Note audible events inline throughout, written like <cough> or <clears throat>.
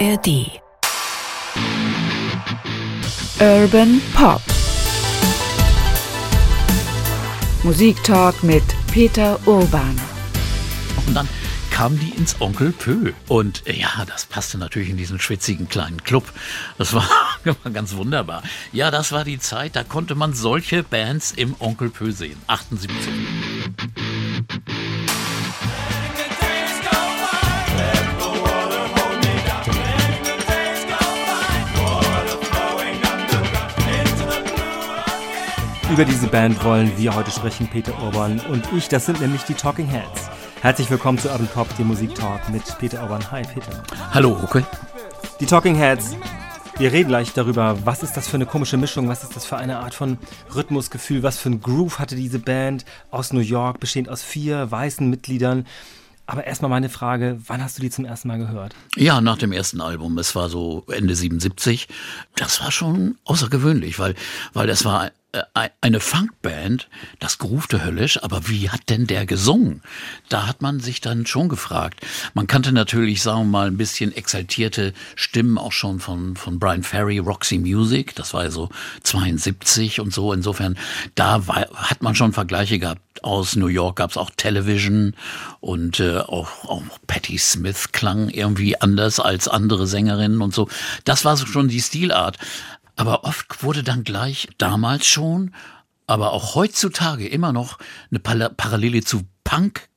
ARD Urban Pop Musiktalk mit Peter Urban. Und dann kamen die ins Onkel Pö. Und äh, ja, das passte natürlich in diesen schwitzigen kleinen Club. Das war, <laughs> war ganz wunderbar. Ja, das war die Zeit, da konnte man solche Bands im Onkel Pö sehen. 78. Über diese Band wollen wir heute sprechen, Peter Urban und ich. Das sind nämlich die Talking Heads. Herzlich willkommen zu Urban Pop, dem Musiktalk mit Peter Urban. Hi, Peter. Hallo, okay. Die Talking Heads. Wir reden gleich darüber, was ist das für eine komische Mischung, was ist das für eine Art von Rhythmusgefühl, was für ein Groove hatte diese Band aus New York, bestehend aus vier weißen Mitgliedern. Aber erstmal meine Frage, wann hast du die zum ersten Mal gehört? Ja, nach dem ersten Album. Es war so Ende 77. Das war schon außergewöhnlich, weil, weil das war eine Funkband, das groovte höllisch, aber wie hat denn der gesungen? Da hat man sich dann schon gefragt. Man kannte natürlich, sagen wir mal, ein bisschen exaltierte Stimmen auch schon von, von Brian Ferry, Roxy Music, das war ja so 72 und so. Insofern, da war, hat man schon Vergleiche gehabt. Aus New York gab es auch Television und äh, auch, auch Patti Smith klang irgendwie anders als andere Sängerinnen und so. Das war so schon die Stilart. Aber oft wurde dann gleich damals schon, aber auch heutzutage immer noch eine Parallele zu Punk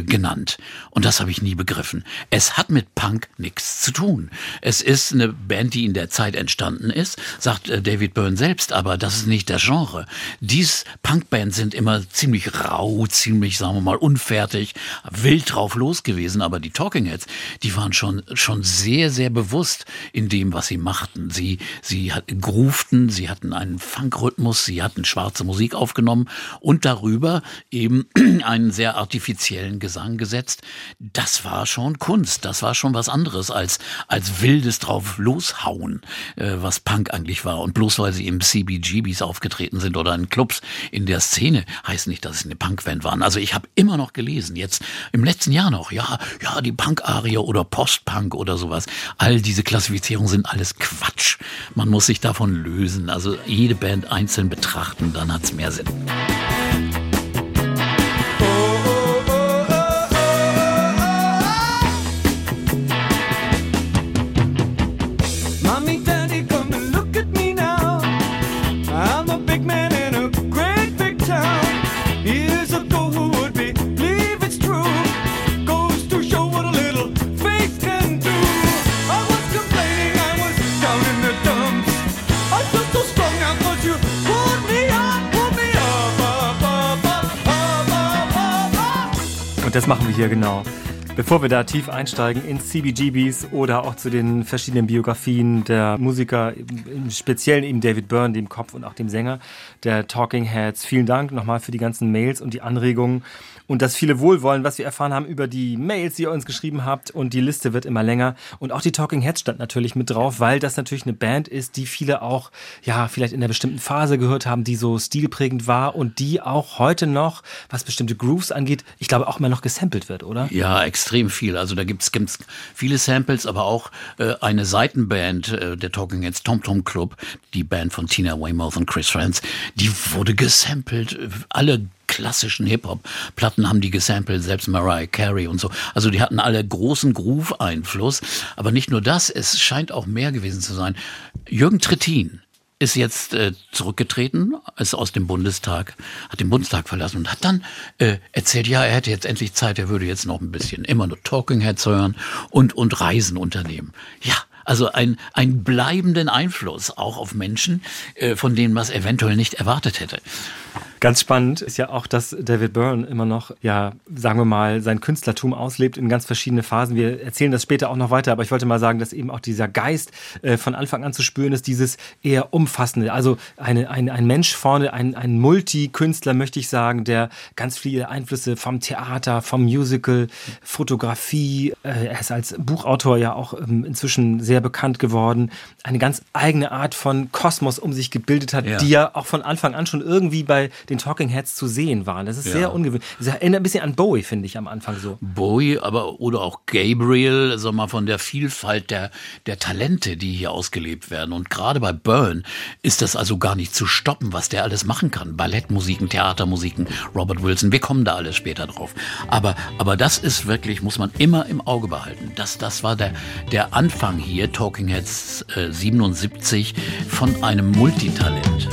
genannt. Und das habe ich nie begriffen. Es hat mit Punk nichts zu tun. Es ist eine Band, die in der Zeit entstanden ist, sagt äh, David Byrne selbst, aber das ist nicht der Genre. Dies Punkbands sind immer ziemlich rau, ziemlich, sagen wir mal, unfertig, wild drauf los gewesen, aber die Talking Heads, die waren schon, schon sehr, sehr bewusst in dem, was sie machten. Sie, sie hat, groovten, sie hatten einen Funkrhythmus, sie hatten schwarze Musik aufgenommen und darüber eben <clears throat> einen sehr artifiziellen Gesang gesetzt. Das war schon Kunst. Das war schon was anderes als, als wildes drauf loshauen, äh, was Punk eigentlich war. Und bloß weil sie im CBGBs aufgetreten sind oder in Clubs in der Szene, heißt nicht, dass sie eine Punkband waren. Also ich habe immer noch gelesen, jetzt im letzten Jahr noch, ja, ja, die Punk-Arie oder Post-Punk oder sowas. All diese Klassifizierungen sind alles Quatsch. Man muss sich davon lösen. Also jede Band einzeln betrachten, dann hat's mehr Sinn. Und das machen wir hier genau. Bevor wir da tief einsteigen in CBGBs oder auch zu den verschiedenen Biografien der Musiker, im Speziellen eben David Byrne, dem Kopf und auch dem Sänger der Talking Heads. Vielen Dank nochmal für die ganzen Mails und die Anregungen und das viele Wohlwollen, was wir erfahren haben über die Mails, die ihr uns geschrieben habt. Und die Liste wird immer länger. Und auch die Talking Heads stand natürlich mit drauf, weil das natürlich eine Band ist, die viele auch, ja, vielleicht in einer bestimmten Phase gehört haben, die so stilprägend war und die auch heute noch, was bestimmte Grooves angeht, ich glaube auch immer noch gesampelt wird, oder? Ja, extrem viel. Also da gibt es viele Samples, aber auch äh, eine Seitenband äh, der Talking Heads, Tom Tom Club, die Band von Tina Weymouth und Chris Friends, die wurde gesampelt. Alle klassischen Hip-Hop-Platten haben die gesampelt, selbst Mariah Carey und so. Also die hatten alle großen Groove-Einfluss. Aber nicht nur das, es scheint auch mehr gewesen zu sein. Jürgen Trittin ist jetzt äh, zurückgetreten, ist aus dem Bundestag, hat den Bundestag verlassen und hat dann äh, erzählt, ja, er hätte jetzt endlich Zeit, er würde jetzt noch ein bisschen immer nur Talking Heads hören und, und Reisen unternehmen. Ja, also ein, einen bleibenden Einfluss auch auf Menschen, äh, von denen man es eventuell nicht erwartet hätte. Ganz spannend ist ja auch, dass David Byrne immer noch, ja, sagen wir mal, sein Künstlertum auslebt in ganz verschiedene Phasen. Wir erzählen das später auch noch weiter, aber ich wollte mal sagen, dass eben auch dieser Geist äh, von Anfang an zu spüren ist, dieses eher umfassende. Also eine, ein, ein Mensch vorne, ein, ein Multikünstler, möchte ich sagen, der ganz viele Einflüsse vom Theater, vom Musical, Fotografie, äh, er ist als Buchautor ja auch ähm, inzwischen sehr bekannt geworden, eine ganz eigene Art von Kosmos um sich gebildet hat, ja. die ja auch von Anfang an schon irgendwie bei den Talking Heads zu sehen waren. Das ist ja. sehr ungewöhnlich. Das erinnert ein bisschen an Bowie, finde ich, am Anfang so. Bowie, aber oder auch Gabriel, sag mal, von der Vielfalt der, der Talente, die hier ausgelebt werden. Und gerade bei Byrne ist das also gar nicht zu stoppen, was der alles machen kann. Ballettmusiken, Theatermusiken, Robert Wilson, wir kommen da alles später drauf. Aber, aber das ist wirklich, muss man immer im Auge behalten. Das, das war der, der Anfang hier, Talking Heads äh, 77, von einem Multitalent.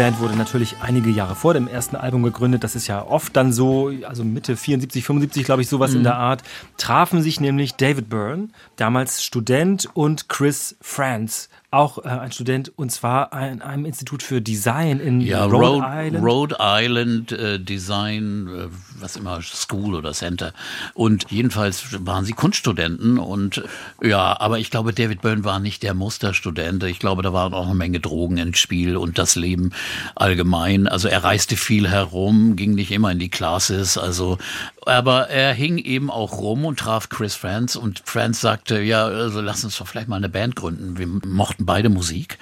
Band wurde natürlich einige Jahre vor dem ersten Album gegründet. Das ist ja oft dann so, also Mitte 74, 75, glaube ich, sowas mhm. in der Art. Trafen sich nämlich David Byrne, damals Student, und Chris Franz, auch äh, ein Student und zwar an einem Institut für Design in ja, Rhode, Rhode Island. Rhode Island äh, Design, äh, was immer, School oder Center. Und jedenfalls waren sie Kunststudenten und ja, aber ich glaube, David Byrne war nicht der Musterstudent. Ich glaube, da waren auch eine Menge Drogen ins Spiel und das Leben allgemein. Also er reiste viel herum, ging nicht immer in die Classes, also aber er hing eben auch rum und traf Chris Franz und Franz sagte, ja, also lass uns doch vielleicht mal eine Band gründen. Wir mochten beide Musik.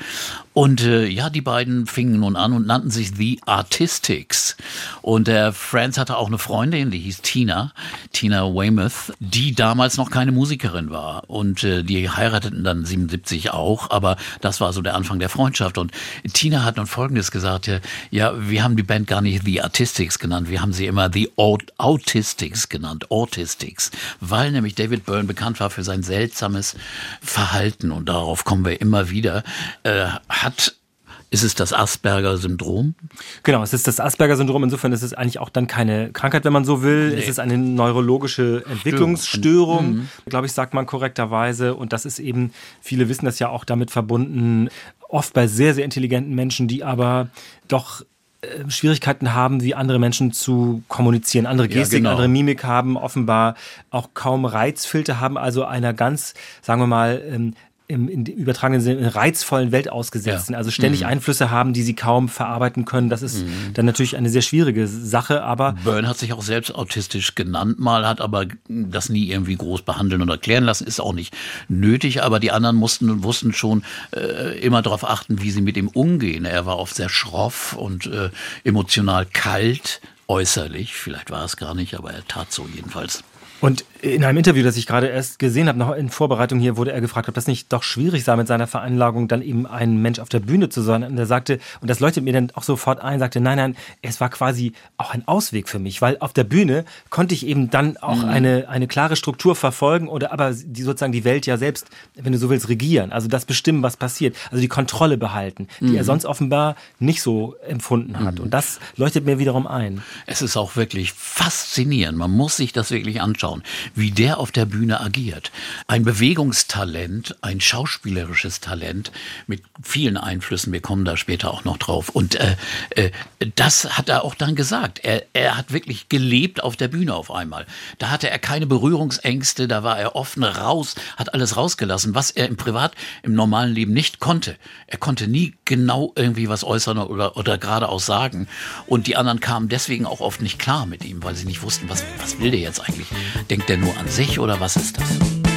Und äh, ja, die beiden fingen nun an und nannten sich The Artistics. Und der Franz hatte auch eine Freundin, die hieß Tina, Tina Weymouth, die damals noch keine Musikerin war. Und äh, die heirateten dann 77 auch, aber das war so der Anfang der Freundschaft. Und Tina hat nun Folgendes gesagt, ja, wir haben die Band gar nicht The Artistics genannt, wir haben sie immer The Autistics Autistics genannt, Autistics, weil nämlich David Byrne bekannt war für sein seltsames Verhalten und darauf kommen wir immer wieder, äh, hat ist es das Asperger-Syndrom? Genau, es ist das Asperger-Syndrom. Insofern ist es eigentlich auch dann keine Krankheit, wenn man so will. Nee. Es ist eine neurologische Entwicklungsstörung, mhm. glaube ich, sagt man korrekterweise. Und das ist eben, viele wissen das ja auch damit verbunden, oft bei sehr, sehr intelligenten Menschen, die aber doch äh, Schwierigkeiten haben, wie andere Menschen zu kommunizieren, andere Gestik, ja, genau. andere Mimik haben, offenbar auch kaum Reizfilter haben, also einer ganz, sagen wir mal, ähm, im, in übertragenen Sinne in reizvollen Welt ausgesetzt sind, also ständig mhm. Einflüsse haben, die sie kaum verarbeiten können. Das ist mhm. dann natürlich eine sehr schwierige Sache, aber. Byrne hat sich auch selbst autistisch genannt mal, hat aber das nie irgendwie groß behandeln und erklären lassen, ist auch nicht nötig, aber die anderen mussten und wussten schon äh, immer darauf achten, wie sie mit ihm umgehen. Er war oft sehr schroff und äh, emotional kalt, äußerlich, vielleicht war es gar nicht, aber er tat so jedenfalls. Und in einem Interview, das ich gerade erst gesehen habe, noch in Vorbereitung hier, wurde er gefragt, ob das nicht doch schwierig sei, mit seiner Veranlagung dann eben ein Mensch auf der Bühne zu sein. Und er sagte, und das leuchtet mir dann auch sofort ein, sagte, nein, nein, es war quasi auch ein Ausweg für mich, weil auf der Bühne konnte ich eben dann auch mhm. eine, eine klare Struktur verfolgen oder aber die sozusagen die Welt ja selbst, wenn du so willst, regieren. Also das bestimmen, was passiert. Also die Kontrolle behalten, die mhm. er sonst offenbar nicht so empfunden hat. Mhm. Und das leuchtet mir wiederum ein. Es ist auch wirklich faszinierend. Man muss sich das wirklich anschauen anschauen, wie der auf der Bühne agiert. Ein Bewegungstalent, ein schauspielerisches Talent mit vielen Einflüssen. Wir kommen da später auch noch drauf. Und äh, äh, das hat er auch dann gesagt. Er, er hat wirklich gelebt auf der Bühne auf einmal. Da hatte er keine Berührungsängste, da war er offen raus, hat alles rausgelassen, was er im Privat, im normalen Leben nicht konnte. Er konnte nie genau irgendwie was äußern oder, oder geradeaus sagen. Und die anderen kamen deswegen auch oft nicht klar mit ihm, weil sie nicht wussten, was, was will der jetzt eigentlich? Denkt er nur an sich oder was ist das?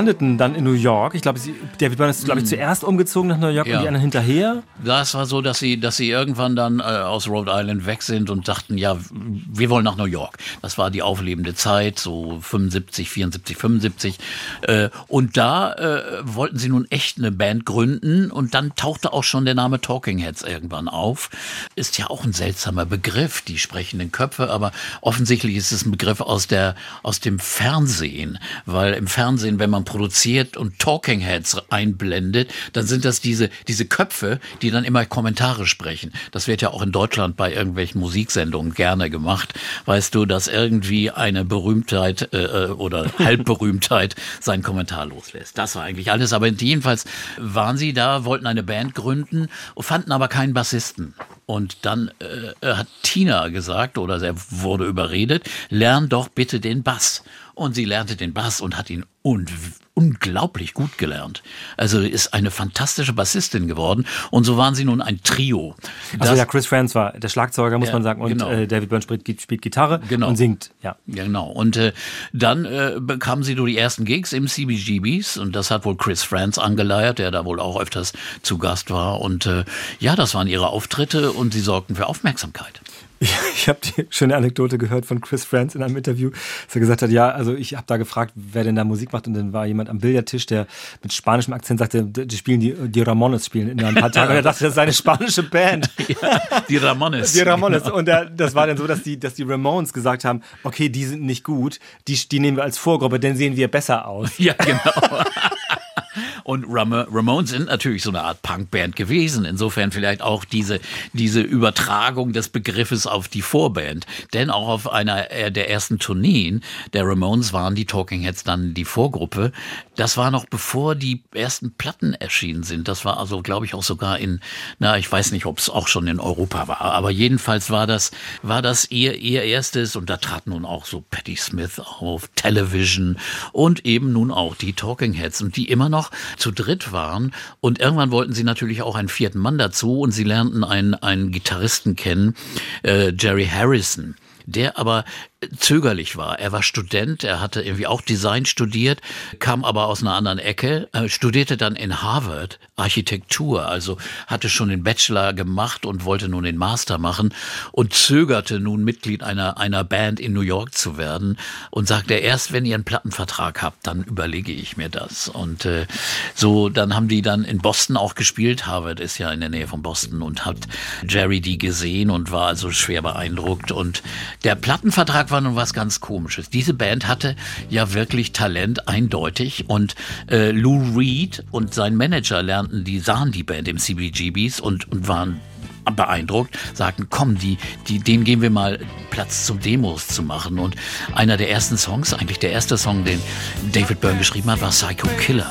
Landeten dann in New York. Ich glaube, David Byrne ist, glaube ich, zuerst umgezogen nach New York ja. und die anderen hinterher. Das war so, dass sie, dass sie irgendwann dann äh, aus Rhode Island weg sind und dachten, ja, wir wollen nach New York. Das war die auflebende Zeit, so 75, 74, 75. Äh, und da äh, wollten sie nun echt eine Band gründen und dann tauchte auch schon der Name Talking Heads irgendwann auf. Ist ja auch ein seltsamer Begriff, die sprechenden Köpfe, aber offensichtlich ist es ein Begriff aus der, aus dem Fernsehen, weil im Fernsehen, wenn man produziert und Talking Heads einblendet, dann sind das diese, diese Köpfe, die dann immer Kommentare sprechen. Das wird ja auch in Deutschland bei irgendwelchen Musiksendungen gerne gemacht. Weißt du, dass irgendwie eine Berühmtheit äh, äh oder <laughs> Halbberühmtheit seinen Kommentar loslässt. Das war eigentlich alles. Aber jedenfalls waren sie da, wollten eine Band gründen, fanden aber keinen Bassisten. Und dann äh, hat Tina gesagt, oder er wurde überredet, lern doch bitte den Bass. Und sie lernte den Bass und hat ihn un unglaublich gut gelernt. Also ist eine fantastische Bassistin geworden. Und so waren sie nun ein Trio. Also ja, Chris Franz war der Schlagzeuger, muss ja, man sagen. Und genau. äh, David Byrne spielt, spielt Gitarre genau. und singt. Ja, genau. Und äh, dann äh, bekamen sie nur die ersten Gigs im CBGBs. Und das hat wohl Chris Franz angeleiert, der da wohl auch öfters zu Gast war. Und äh, ja, das waren ihre Auftritte und sie sorgten für Aufmerksamkeit. Ich <laughs> habe die schöne Anekdote gehört von Chris Franz in einem Interview, dass er gesagt hat, ja, also ich habe da gefragt, wer denn da Musik macht und dann war jemand am Billardtisch, der mit spanischem Akzent sagte, die spielen die, die Ramones spielen in ein paar Tagen und er dachte, das ist eine spanische Band. <laughs> Ja, die Ramones. Die Ramones genau. und der, das war dann so, dass die, dass die Ramones gesagt haben, okay, die sind nicht gut, die, die nehmen wir als Vorgruppe, dann sehen wir besser aus. Ja, genau. Und Ram Ramones sind natürlich so eine Art Punkband gewesen. Insofern vielleicht auch diese, diese Übertragung des Begriffes auf die Vorband. Denn auch auf einer äh, der ersten Tourneen der Ramones waren die Talking Heads dann die Vorgruppe. Das war noch bevor die ersten Platten erschienen sind. Das war also, glaube ich, auch sogar in, na, ich weiß nicht, ob es auch schon in Europa war. Aber jedenfalls war das, war das ihr, ihr erstes. Und da trat nun auch so Patti Smith auf, Television und eben nun auch die Talking Heads. Und die immer noch zu dritt waren. Und irgendwann wollten sie natürlich auch einen vierten Mann dazu und sie lernten einen, einen Gitarristen kennen, äh, Jerry Harrison der aber zögerlich war. Er war Student, er hatte irgendwie auch Design studiert, kam aber aus einer anderen Ecke, äh, studierte dann in Harvard Architektur, also hatte schon den Bachelor gemacht und wollte nun den Master machen und zögerte nun Mitglied einer, einer Band in New York zu werden und sagte, erst wenn ihr einen Plattenvertrag habt, dann überlege ich mir das. Und äh, so, dann haben die dann in Boston auch gespielt. Harvard ist ja in der Nähe von Boston und hat Jerry die gesehen und war also schwer beeindruckt. Und der Plattenvertrag war nun was ganz Komisches. Diese Band hatte ja wirklich Talent, eindeutig. Und äh, Lou Reed und sein Manager lernten, die sahen die Band im CBGBs und, und waren beeindruckt, sagten, komm, die, die, denen geben wir mal Platz zum Demos zu machen. Und einer der ersten Songs, eigentlich der erste Song, den David Byrne geschrieben hat, war Psycho Killer.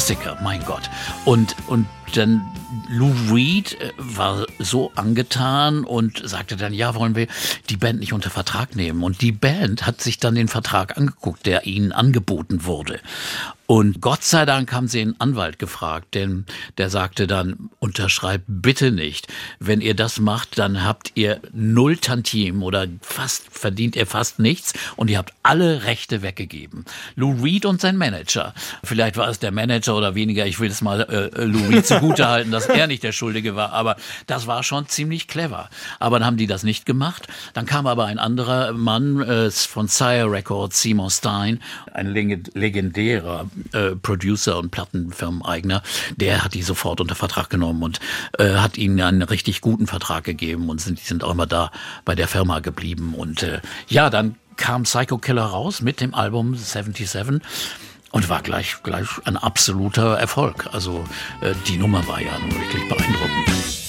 Klassiker, mein Gott. Und, und dann Lou Reed äh, war so angetan und sagte dann, ja, wollen wir die Band nicht unter Vertrag nehmen. Und die Band hat sich dann den Vertrag angeguckt, der ihnen angeboten wurde. Und Gott sei Dank haben sie einen Anwalt gefragt, denn der sagte dann, unterschreibt bitte nicht. Wenn ihr das macht, dann habt ihr null Tantiem oder fast, verdient ihr fast nichts und ihr habt alle Rechte weggegeben. Lou Reed und sein Manager. Vielleicht war es der Manager oder weniger, ich will es mal äh, Lou Reed <laughs> zugutehalten, dass er nicht der Schuldige war, aber das war schon ziemlich clever. Aber dann haben die das nicht gemacht. Dann kam aber ein anderer Mann äh, von Sire Records, Simon Stein, ein legendärer äh, Producer und Plattenfirmeneigner, der hat die sofort unter Vertrag genommen und äh, hat ihnen einen richtig guten Vertrag gegeben und sind, die sind auch immer da bei der Firma geblieben. Und äh, ja, dann kam Psycho Killer raus mit dem Album 77 und war gleich, gleich ein absoluter Erfolg. Also äh, die Nummer war ja nun wirklich beeindruckend.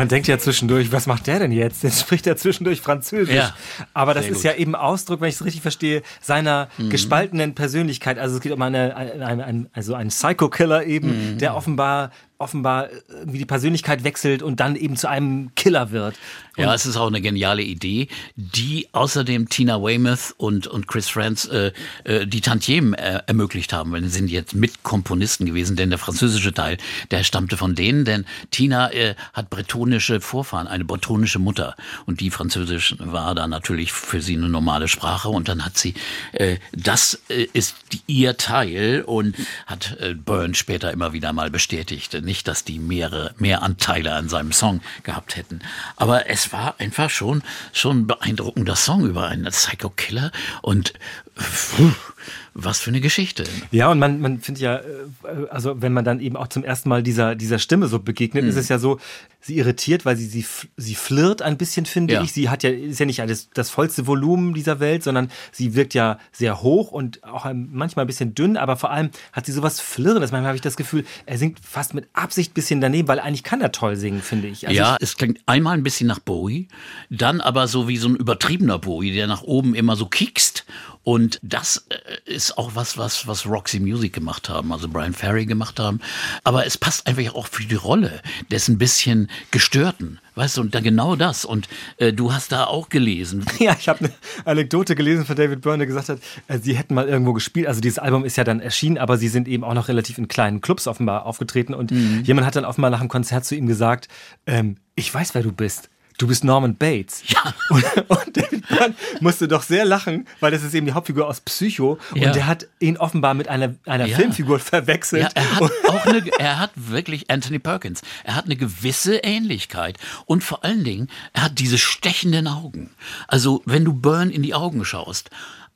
Man denkt ja zwischendurch, was macht der denn jetzt? Jetzt spricht er zwischendurch Französisch. Ja, Aber das ist gut. ja eben Ausdruck, wenn ich es richtig verstehe, seiner gespaltenen Persönlichkeit. Also es geht um eine, eine, ein- also einen Psycho-Killer eben, der offenbar offenbar irgendwie die Persönlichkeit wechselt und dann eben zu einem Killer wird. Ja, es ist auch eine geniale Idee, die außerdem Tina Weymouth und, und Chris Franz äh, äh, die Tantiemen äh, ermöglicht haben. Weil sie sind jetzt Mitkomponisten gewesen, denn der französische Teil, der stammte von denen, denn Tina äh, hat bretonische Vorfahren, eine bretonische Mutter. Und die Französisch war da natürlich für sie eine normale Sprache. Und dann hat sie, äh, das äh, ist die, ihr Teil und hat äh, Byrne später immer wieder mal bestätigt. Nicht, dass die mehrere, mehr Anteile an seinem Song gehabt hätten. Aber es war einfach schon, schon ein beeindruckender Song über einen Psycho-Killer und pfuh, was für eine Geschichte. Ja, und man, man findet ja, äh, also wenn man dann eben auch zum ersten Mal dieser, dieser Stimme so begegnet, Mhm. ist es ja so, sie irritiert, weil sie, sie, sie flirt ein bisschen, finde Ja. ich. Sie hat ja, ist ja nicht alles, das vollste Volumen dieser Welt, sondern sie wirkt ja sehr hoch und auch manchmal ein bisschen dünn, aber vor allem hat sie sowas Flirrendes. Manchmal habe ich das Gefühl, er singt fast mit Absicht ein bisschen daneben, weil eigentlich kann er toll singen, finde ich. Also ja, es klingt einmal ein bisschen nach Bowie, dann aber so wie so ein übertriebener Bowie, der nach oben immer so kiekst. Und das äh, ist auch was, was, was Roxy Music gemacht haben, also Brian Ferry gemacht haben. Aber es passt einfach auch für die Rolle des ein bisschen gestörten. Weißt du, und dann genau das. Und äh, du hast da auch gelesen. <laughs> Ja, ich habe eine Anekdote gelesen von David Byrne, der gesagt hat, äh, sie hätten mal irgendwo gespielt. Also dieses Album ist ja dann erschienen, aber sie sind eben auch noch relativ in kleinen Clubs offenbar aufgetreten. Und jemand hat dann offenbar nach dem Konzert zu ihm gesagt, ähm, ich weiß, wer du bist. Du bist Norman Bates. Ja. <laughs> Und, und David Byrne musste doch sehr lachen, weil das ist eben die Hauptfigur aus Psycho. Und Ja. der hat ihn offenbar mit einer, einer Ja. Filmfigur verwechselt. Ja, er hat auch eine, er hat wirklich Anthony Perkins. Er hat eine gewisse Ähnlichkeit und vor allen Dingen, er hat diese stechenden Augen. Also, wenn du Burn in die Augen schaust,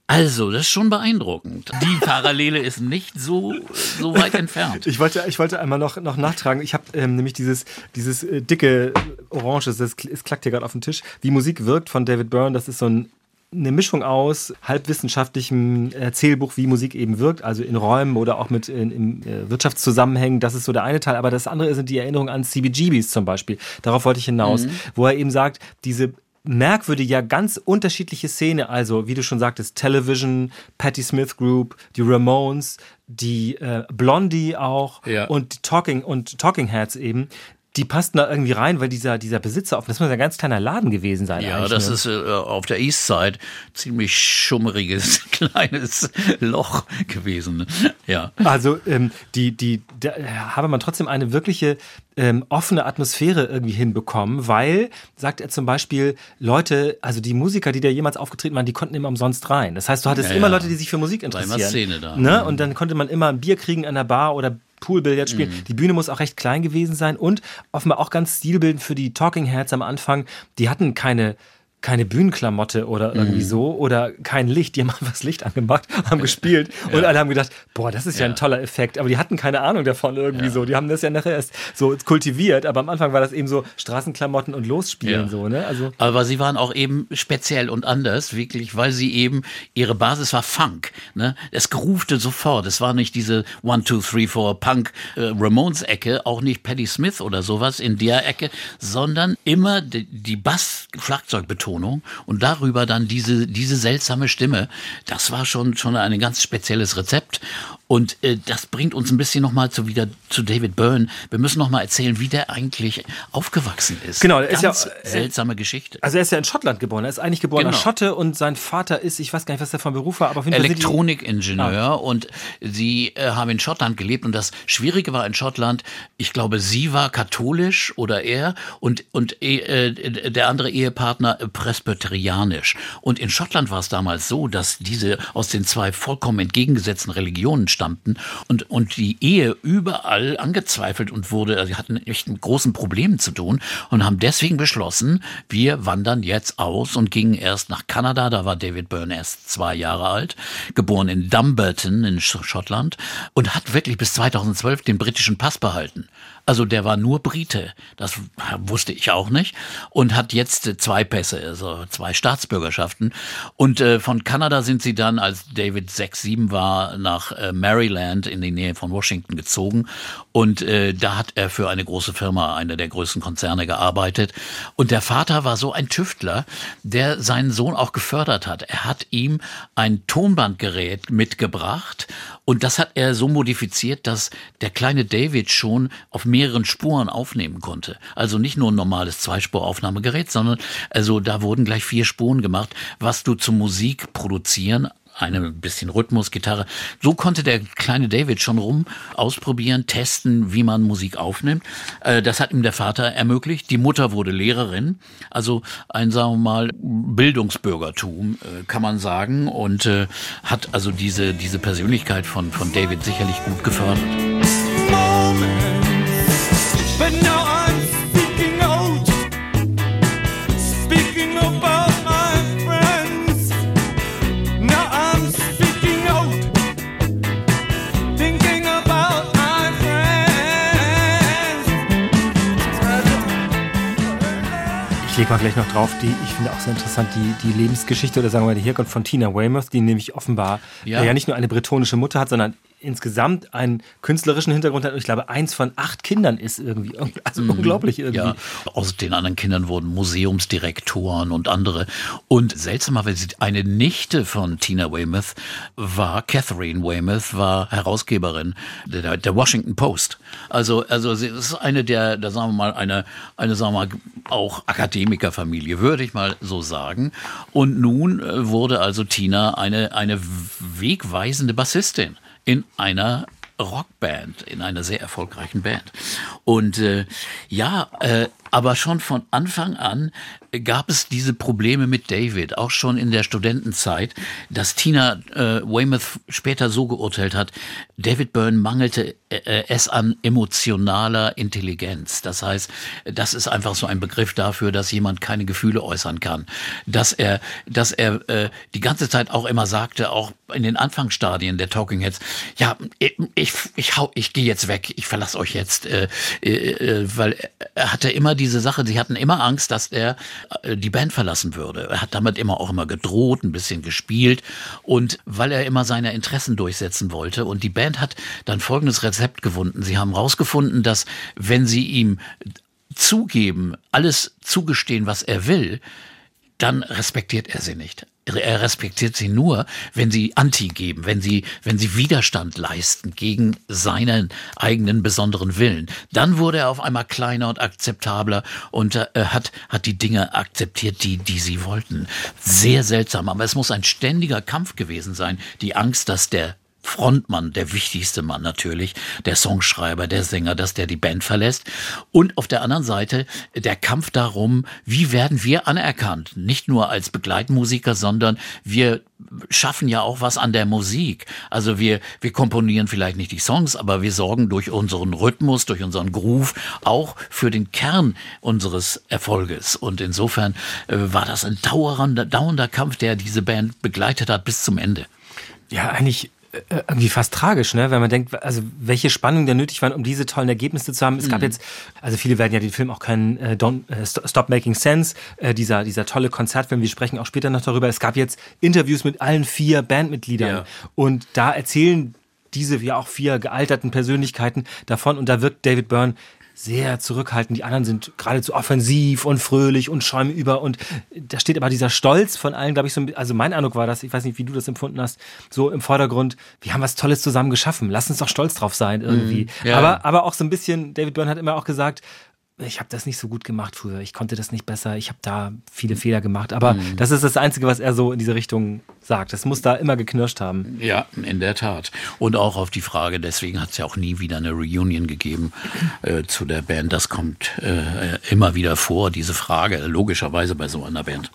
also, das ist schon beeindruckend. Die Parallele ist nicht so, so weit <laughs> entfernt. Ich wollte, ich wollte einmal noch, noch nachtragen. Ich habe ähm, nämlich dieses, dieses äh, dicke Orange, das es klackt hier gerade auf dem Tisch. Wie Musik wirkt von David Byrne, das ist so ein, eine Mischung aus halbwissenschaftlichem Erzählbuch, wie Musik eben wirkt, also in Räumen oder auch mit in, in äh, Wirtschaftszusammenhängen. Das ist so der eine Teil. Aber das andere sind die Erinnerungen an CBGBs zum Beispiel. Darauf wollte ich hinaus, wo er eben sagt, diese merkwürdige, ja ganz unterschiedliche Szene, also wie du schon sagtest, Television, Patti Smith Group, die Ramones, die äh, Blondie auch Ja. und die Talking und Talking Heads eben, die passten da irgendwie rein, weil dieser, dieser Besitzer, das muss ja ein ganz kleiner Laden gewesen sein. Ja, das ne? ist äh, auf der East Side ziemlich schummeriges <laughs> kleines Loch gewesen. ne? Ja. Also ähm, die, die, da habe man trotzdem eine wirkliche ähm, offene Atmosphäre irgendwie hinbekommen, weil, sagt er zum Beispiel, Leute, also die Musiker, die da jemals aufgetreten waren, die konnten immer umsonst rein. Das heißt, du hattest Ja, immer ja. Leute, die sich für Musik War immer interessieren. Szene da. Ne? Und dann konnte man immer ein Bier kriegen an der Bar oder Poolbillard spielen. Mhm. Die Bühne muss auch recht klein gewesen sein und offenbar auch ganz stilbildend für die Talking Heads am Anfang. Die hatten keine keine Bühnenklamotte oder irgendwie Mhm. so oder kein Licht. Die haben einfach das Licht angemacht, <laughs> haben gespielt und alle haben gedacht, boah, das ist ja, ein Ja. toller Effekt. Aber die hatten keine Ahnung davon irgendwie so. Die haben das ja nachher erst so kultiviert. Aber am Anfang war das eben so Straßenklamotten und Losspielen Ja. so, ne? Also Aber sie waren auch eben speziell und anders, wirklich, weil sie eben, ihre Basis war Funk. Ne? Es groovte sofort. Es war nicht diese One, Two, Three, Four Punk äh, Ramones-Ecke, auch nicht Patti Smith oder sowas in der Ecke, sondern immer die, die Bass-Schlagzeugbetonung und darüber dann diese, diese seltsame Stimme. Das war schon, schon ein ganz spezielles Rezept. Und äh, das bringt uns ein bisschen nochmal zu wieder zu David Byrne. Wir müssen nochmal erzählen, wie der eigentlich aufgewachsen ist. Genau, er ist ja äh, seltsame Geschichte. Also er ist ja in Schottland geboren. Er ist eigentlich geborener Genau. Schotte und sein Vater ist, ich weiß gar nicht, was der von Beruf war, aber auf jeden Fall Elektronikingenieur und sie äh, haben in Schottland gelebt und das Schwierige war in Schottland, ich glaube, sie war katholisch oder er und, und äh, äh, der andere Ehepartner äh, presbyterianisch. Und in Schottland war es damals so, dass diese aus den zwei vollkommen entgegengesetzten Religionen stammten und, und die Ehe überall angezweifelt und wurde, also hatten echt mit großen Problemen zu tun und haben deswegen beschlossen, wir wandern jetzt aus und gingen erst nach Kanada, da war David Byrne erst zwei Jahre alt, geboren in Dumbarton in Sch- Schottland und hat wirklich bis 2012 den britischen Pass behalten. Also der war nur Brite, das wusste ich auch nicht und hat jetzt äh, zwei Pässe, also zwei Staatsbürgerschaften. Und äh, von Kanada sind sie dann, als David 6, 7 war, nach äh, Maryland in die Nähe von Washington gezogen und da hat er für eine große Firma, eine der größten Konzerne gearbeitet. Und der Vater war so ein Tüftler, der seinen Sohn auch gefördert hat. Er hat ihm ein Tonbandgerät mitgebracht und das hat er so modifiziert, dass der kleine David schon auf mehreren Spuren aufnehmen konnte. Also nicht nur ein normales Zweispuraufnahmegerät, sondern also da wurden gleich vier Spuren gemacht, was du zum Musik produzieren eine bisschen Rhythmus, Gitarre. So konnte der kleine David schon rum ausprobieren, testen, wie man Musik aufnimmt. Äh, Das hat ihm der Vater ermöglicht. Die Mutter wurde Lehrerin. Also ein, sagen wir mal, Bildungsbürgertum, äh, kann man sagen. Und äh, hat also diese, diese Persönlichkeit von, von David sicherlich gut gefördert. But lege mal gleich noch drauf, die, ich finde auch sehr interessant, die, die Lebensgeschichte oder sagen wir mal die Herkunft von Tina Weymouth, die nämlich offenbar ja. ja nicht nur eine bretonische Mutter hat, sondern insgesamt einen künstlerischen Hintergrund hat. Und ich glaube, eins von acht Kindern ist irgendwie, also unglaublich irgendwie. Ja, aus den anderen Kindern wurden Museumsdirektoren und andere. Und seltsamerweise eine Nichte von Tina Weymouth war, Catherine Weymouth, war Herausgeberin der, der Washington Post. Also, also sie ist eine der, da sagen wir mal, eine, eine, sagen wir mal, auch Akademikerfamilie, würde ich mal so sagen. Und nun äh, wurde also Tina eine, eine wegweisende Bassistin in einer Rockband, in einer sehr erfolgreichen Band. Und äh, ja, äh, aber schon von Anfang an gab es diese Probleme mit David, auch schon in der Studentenzeit, dass Tina äh, Weymouth später so geurteilt hat, David Byrne mangelte äh, es an emotionaler Intelligenz. Das heißt, das ist einfach so ein Begriff dafür, dass jemand keine Gefühle äußern kann. Dass er, dass er äh, die ganze Zeit auch immer sagte, auch in den Anfangsstadien der Talking Heads, ja, ich, ich, ich hau, ich gehe jetzt weg, ich verlasse euch jetzt, äh, äh, äh, weil er hatte immer diese Sache, sie hatten immer Angst, dass er äh, die Band verlassen würde. Er hat damit immer auch immer gedroht, ein bisschen gespielt und weil er immer seine Interessen durchsetzen wollte und die Band hat dann folgendes Rezept gefunden. Sie haben rausgefunden, dass wenn sie ihm zugeben, alles zugestehen, was er will, dann respektiert er sie nicht. Er respektiert sie nur, wenn sie Anti geben, wenn sie, wenn sie Widerstand leisten gegen seinen eigenen besonderen Willen. Dann wurde er auf einmal kleiner und akzeptabler und äh, hat, hat die Dinge akzeptiert, die, die sie wollten. Sehr seltsam, aber es muss ein ständiger Kampf gewesen sein. Die Angst, dass der Frontmann, der wichtigste Mann natürlich, der Songschreiber, der Sänger, dass der die Band verlässt. Und auf der anderen Seite der Kampf darum, wie werden wir anerkannt? Nicht nur als Begleitmusiker, sondern wir schaffen ja auch was an der Musik. Also wir, wir komponieren vielleicht nicht die Songs, aber wir sorgen durch unseren Rhythmus, durch unseren Groove auch für den Kern unseres Erfolges. Und insofern äh, war das ein dauernder, dauernder Kampf, der diese Band begleitet hat bis zum Ende. Ja, eigentlich irgendwie fast tragisch, ne? Wenn man denkt, also welche Spannung da nötig waren, um diese tollen Ergebnisse zu haben. Es gab jetzt, also viele werden ja den Film auch kennen, äh, Don't äh, St- Stop Making Sense, äh, dieser dieser tolle Konzertfilm. Wir sprechen auch später noch darüber. Es gab jetzt Interviews mit allen vier Bandmitgliedern Ja. und da erzählen diese wie auch vier gealterten Persönlichkeiten davon und da wirkt David Byrne sehr zurückhaltend. Die anderen sind geradezu offensiv und fröhlich und schäumen über. Und da steht aber dieser Stolz von allen, glaube ich, so, ein- also mein Eindruck war das, ich weiß nicht, wie du das empfunden hast, so im Vordergrund, wir haben was Tolles zusammen geschaffen. Lass uns doch stolz drauf sein irgendwie. ja. aber, aber auch so ein bisschen, David Byrne hat immer auch gesagt, ich habe das nicht so gut gemacht früher. Ich konnte das nicht besser. Ich habe da viele Fehler gemacht. Aber das ist das Einzige, was er so in diese Richtung sagt. Es muss da immer geknirscht haben. Ja, in der Tat. Und auch auf die Frage, deswegen hat es ja auch nie wieder eine Reunion gegeben äh, zu der Band. Das kommt äh, immer wieder vor, diese Frage, logischerweise bei so einer Band.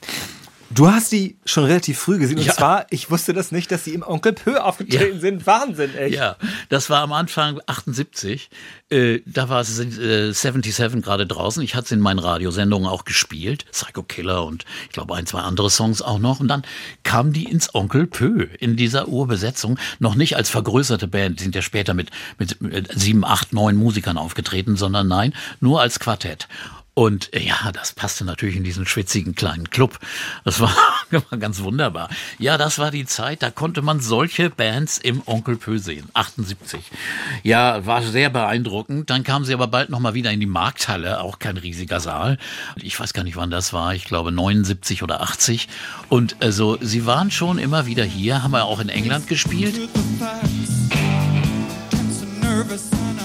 Du hast die schon relativ früh gesehen. Und Ja. zwar, ich wusste das nicht, dass sie im Onkel Pö aufgetreten sind. Wahnsinn, echt. Ja, das war am Anfang 78. Äh, da war es äh, 77 gerade draußen. Ich hatte es in meinen Radiosendungen auch gespielt. Psycho Killer und ich glaube ein, zwei andere Songs auch noch. Und dann kamen die ins Onkel Pö in dieser Urbesetzung. Noch nicht als vergrößerte Band. Die sind ja später mit, mit, mit sieben, acht, neun Musikern aufgetreten, sondern nein, nur als Quartett. Und äh, ja, das passte natürlich in diesen schwitzigen kleinen Club. Das war, <laughs> ganz wunderbar. Ja, das war die Zeit, da konnte man solche Bands im Onkel Pö sehen. 78. Ja, war sehr beeindruckend. Dann kamen sie aber bald nochmal wieder in die Markthalle, auch kein riesiger Saal. Ich weiß gar nicht, wann das war. Ich glaube 79 oder 80. Und also, sie waren schon immer wieder hier, haben wir auch in England gespielt. nervous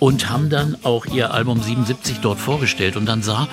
und haben dann auch ihr Album 77 dort vorgestellt. Und dann sah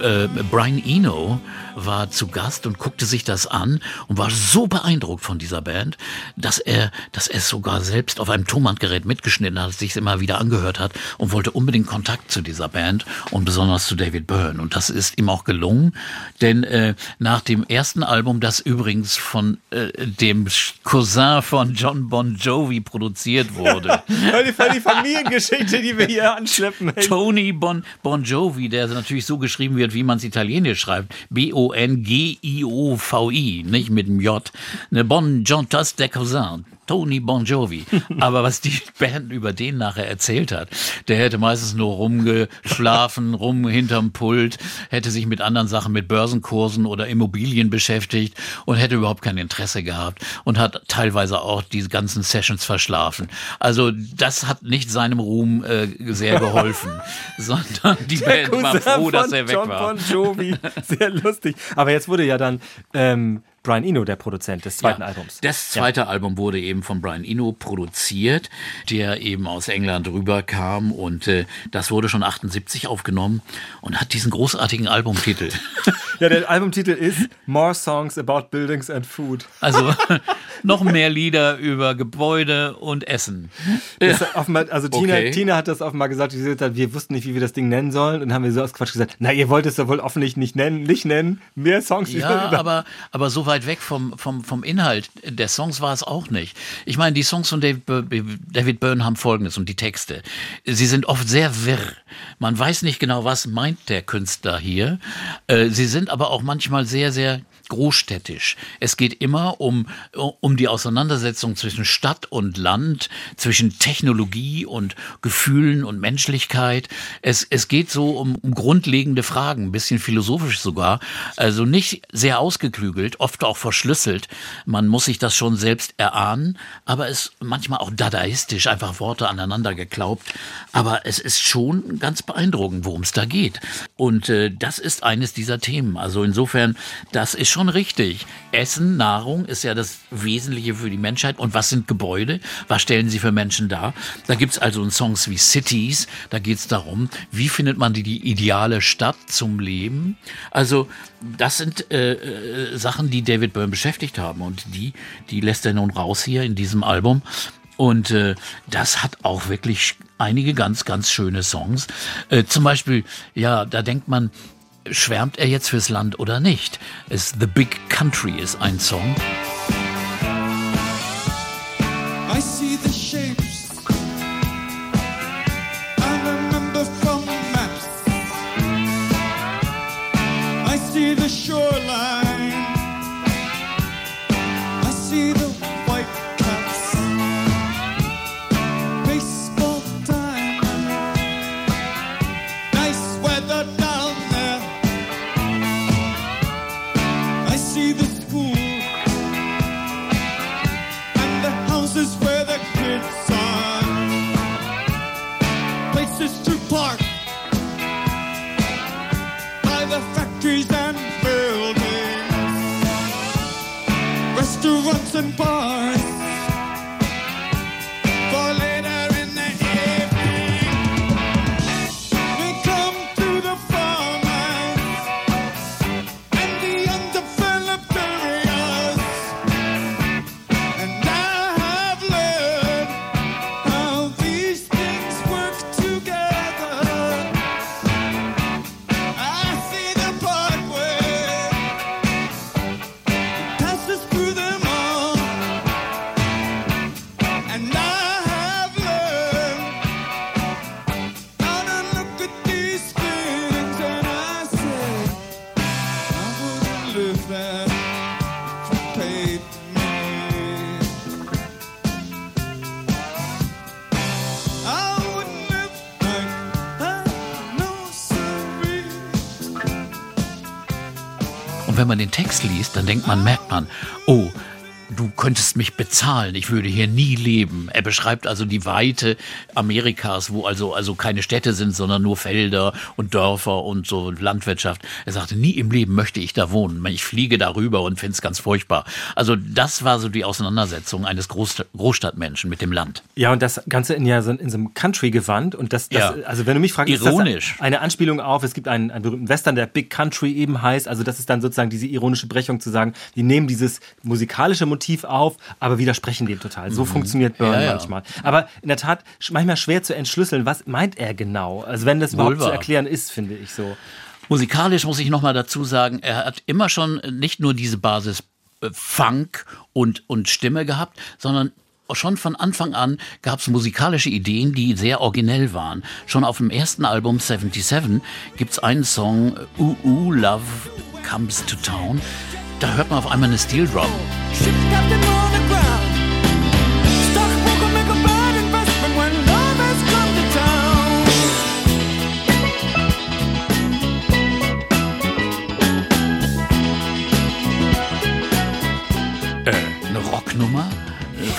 äh, Brian Eno war zu Gast und guckte sich das an und war so beeindruckt von dieser Band, dass er, dass er es sogar selbst auf einem Tonbandgerät mitgeschnitten hat, sich immer wieder angehört hat und wollte unbedingt Kontakt zu dieser Band und besonders zu David Byrne. Und das ist ihm auch gelungen, denn äh, nach dem ersten Album, das übrigens von äh, dem Cousin von John Bon Jovi produziert wurde, <laughs> Voll die, Familiengeschichte, die wir hier anschleppen. Tony bon, bon Jovi, der natürlich so geschrieben wird, wie man es italienisch schreibt. B-O-N-G-I-O-V-I, nicht mit dem J. Ne Bon Jontas der Cousin. Tony Bon Jovi. <laughs> Aber was die Band über den nachher erzählt hat, der hätte meistens nur rumgeschlafen, <laughs> rum hinterm Pult, hätte sich mit anderen Sachen, mit Börsenkursen oder Immobilien beschäftigt und hätte überhaupt kein Interesse gehabt und hat teilweise auch diese ganzen Sessions verschlafen. Also das hat nicht seinem Ruhm äh, sehr geholfen, <laughs> sondern die Band war Cousin froh, dass er weg John war. Bon Jovi. Sehr lustig. Aber jetzt wurde ja dann ähm, Brian Eno der Produzent des zweiten Ja, Albums. Das zweite Album wurde eben von Brian Eno produziert, der eben aus England rüberkam und äh, das wurde schon 78 aufgenommen und hat diesen großartigen Albumtitel. <laughs> Ja, der Albumtitel ist More Songs About Buildings and Food. Also <laughs> noch mehr Lieder über Gebäude und Essen. Das offenbar, also Tina, Okay. Tina hat das offenbar gesagt, wir wussten nicht, wie wir das Ding nennen sollen und haben wir so aus Quatsch gesagt, na, ihr wollt es ja wohl offensichtlich nicht nennen, nicht nennen, mehr Songs Ja, über aber, aber so weit weg vom, vom, vom Inhalt der Songs war es auch nicht. Ich meine, die Songs von David, David Byrne haben Folgendes und die Texte. Sie sind oft sehr wirr. Man weiß nicht genau, was meint der Künstler hier. Äh, Sie sind aber auch manchmal sehr, sehr großstädtisch. Es geht immer um, um die Auseinandersetzung zwischen Stadt und Land, zwischen Technologie und Gefühlen und Menschlichkeit. Es, es geht so um, um grundlegende Fragen, ein bisschen philosophisch sogar. Also nicht sehr ausgeklügelt, oft auch verschlüsselt. Man muss sich das schon selbst erahnen, aber es manchmal auch dadaistisch, einfach Worte aneinander geklaubt. Aber es ist schon ganz beeindruckend, worum es da geht. Und äh, das ist eines dieser Themen. Also insofern, das ist schon richtig. Essen, Nahrung ist ja das Wesentliche für die Menschheit. Und was sind Gebäude? Was stellen sie für Menschen dar? Da gibt's also in Songs wie Cities, da geht's darum, wie findet man die, die ideale Stadt zum Leben? Also das sind äh, äh, Sachen, die David Byrne beschäftigt haben. Und die, die lässt er nun raus hier in diesem Album. Und äh, das hat auch wirklich einige ganz, ganz schöne Songs. Äh, zum Beispiel, ja, da denkt man, schwärmt er jetzt fürs Land oder nicht? Es The Big Country ist ein Song. Bezahlen, ich würde hier nie leben. Er beschreibt also die Weite Amerikas, wo also, also keine Städte sind, sondern nur Felder und Dörfer und so Landwirtschaft. Er sagte, nie im Leben möchte ich da wohnen. Ich fliege darüber und finde es ganz furchtbar. Also das war so die Auseinandersetzung eines Groß Großstadtmenschen mit dem Land. Ja, und das Ganze in, ja, so in so einem Country-Gewand. Und das, das Ja. also wenn du mich fragst, Ironisch. ist das eine Anspielung auf, es gibt einen, einen berühmten Western, der Big Country eben heißt. Also das ist dann sozusagen diese ironische Brechung zu sagen, die nehmen dieses musikalische Motiv auf, aber widersprechen dem total. So funktioniert Burn Mhm. Ja, ja. manchmal. Aber in der Tat manchmal schwer zu entschlüsseln, was meint er genau? Also wenn das überhaupt zu wahr. erklären ist, finde ich so. Musikalisch muss ich noch mal dazu sagen, er hat immer schon nicht nur diese Basis äh, Funk und, und Stimme gehabt, sondern schon von Anfang an gab es musikalische Ideen, die sehr originell waren. Schon auf dem ersten Album 77 gibt es einen Song, Ooh Ooh Love Comes to Town. Da hört man auf einmal eine Steel Drum.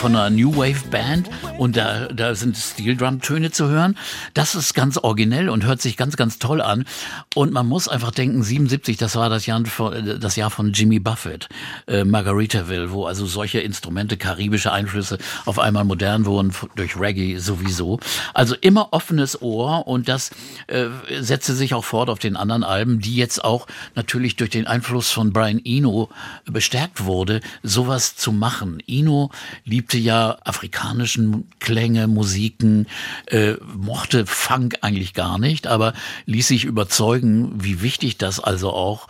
Von einer New Wave Band und da, da sind Steel Drum Töne zu hören. Das ist ganz originell und hört sich ganz, ganz toll an. Und man muss einfach denken, 77, das war das Jahr von, äh, das Jahr von Jimmy Buffett, äh, Margaritaville, wo also solche Instrumente, karibische Einflüsse auf einmal modern wurden durch Reggae sowieso. Also immer offenes Ohr und das äh, setzte sich auch fort auf den anderen Alben, die jetzt auch natürlich durch den Einfluss von Brian Eno bestärkt wurde, sowas zu machen. Eno liebte ja afrikanischen Klänge, Musiken, äh, mochte Funk eigentlich gar nicht, aber ließ sich überzeugen, wie wichtig das also auch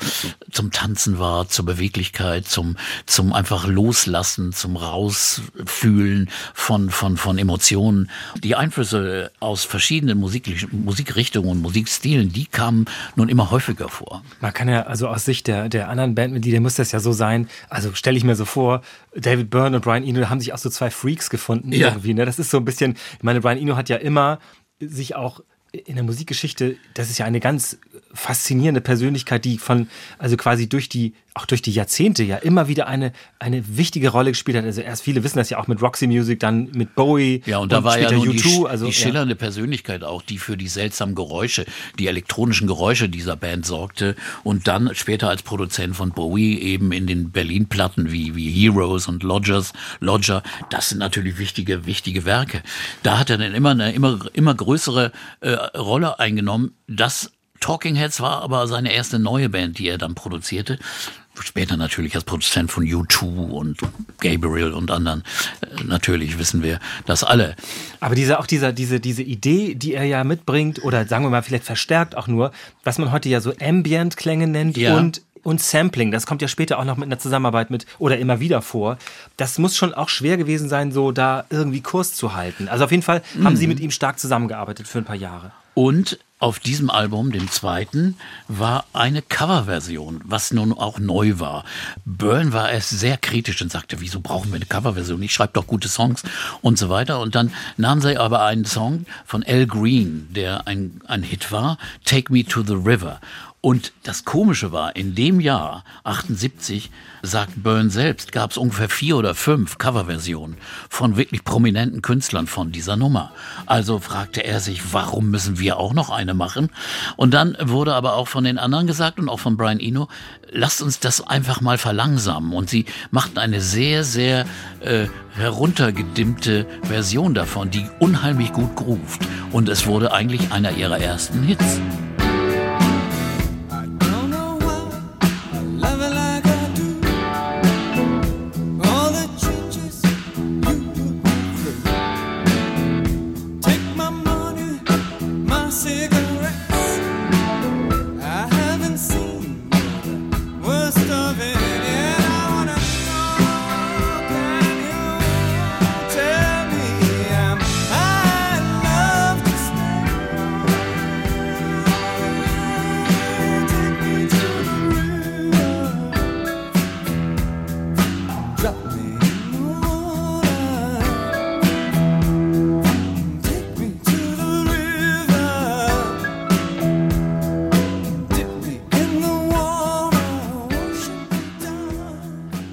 zum Tanzen war, zur Beweglichkeit, zum, zum einfach Loslassen, zum Rausfühlen von, von, von Emotionen. Die Einflüsse aus verschiedenen Musik, Musikrichtungen und Musikstilen, die kamen nun immer häufiger vor. Man kann ja, also aus Sicht der, der anderen Bandmitglieder muss das ja so sein, also stelle ich mir so vor, David Byrne und Brian Eno haben sich auch so zwei Freaks gefunden Ja. irgendwie, ne? Das ist so ein bisschen, ich meine, Brian Eno hat ja immer sich auch in der Musikgeschichte, das ist ja eine ganz faszinierende Persönlichkeit, die von, also quasi durch die, auch durch die Jahrzehnte ja immer wieder eine, eine wichtige Rolle gespielt hat. Also erst viele wissen das ja auch mit Roxy Music, dann mit Bowie. Ja, und da war ja später nun die, U2, sch- also, die ja. schillernde Persönlichkeit auch, die für die seltsamen Geräusche, die elektronischen Geräusche dieser Band sorgte und dann später als Produzent von Bowie eben in den Berlin-Platten wie, wie Heroes und Lodgers, Lodger, das sind natürlich wichtige, wichtige Werke. Da hat er dann immer eine immer, immer größere äh, Rolle eingenommen. Das Talking Heads war aber seine erste neue Band, die er dann produzierte. Später natürlich als Produzent von U2 und Gabriel und anderen. Äh, Natürlich wissen wir das alle. Aber diese, auch dieser, diese, diese Idee, die er ja mitbringt, oder sagen wir mal vielleicht verstärkt auch nur, was man heute ja so Ambient-Klänge nennt Ja. und und Sampling, das kommt ja später auch noch mit einer Zusammenarbeit mit oder immer wieder vor. Das muss schon auch schwer gewesen sein, so da irgendwie Kurs zu halten. Also auf jeden Fall haben Sie mit ihm stark zusammengearbeitet für ein paar Jahre. Und auf diesem Album, dem zweiten, war eine Coverversion, was nun auch neu war. Byrne war erst sehr kritisch und sagte, wieso brauchen wir eine Coverversion? Ich schreibe doch gute Songs und so weiter. Und dann nahm sie aber einen Song von Al Green, der ein, ein Hit war, Take Me to the River. Und das Komische war, in dem Jahr, 78, sagt Byrne selbst, gab es ungefähr vier oder fünf Coverversionen von wirklich prominenten Künstlern von dieser Nummer. Also fragte er sich, warum müssen wir auch noch eine machen? Und dann wurde aber auch von den anderen gesagt und auch von Brian Eno, lasst uns das einfach mal verlangsamen. Und sie machten eine sehr, sehr äh, heruntergedimmte Version davon, die unheimlich gut groovt. Und es wurde eigentlich einer ihrer ersten Hits.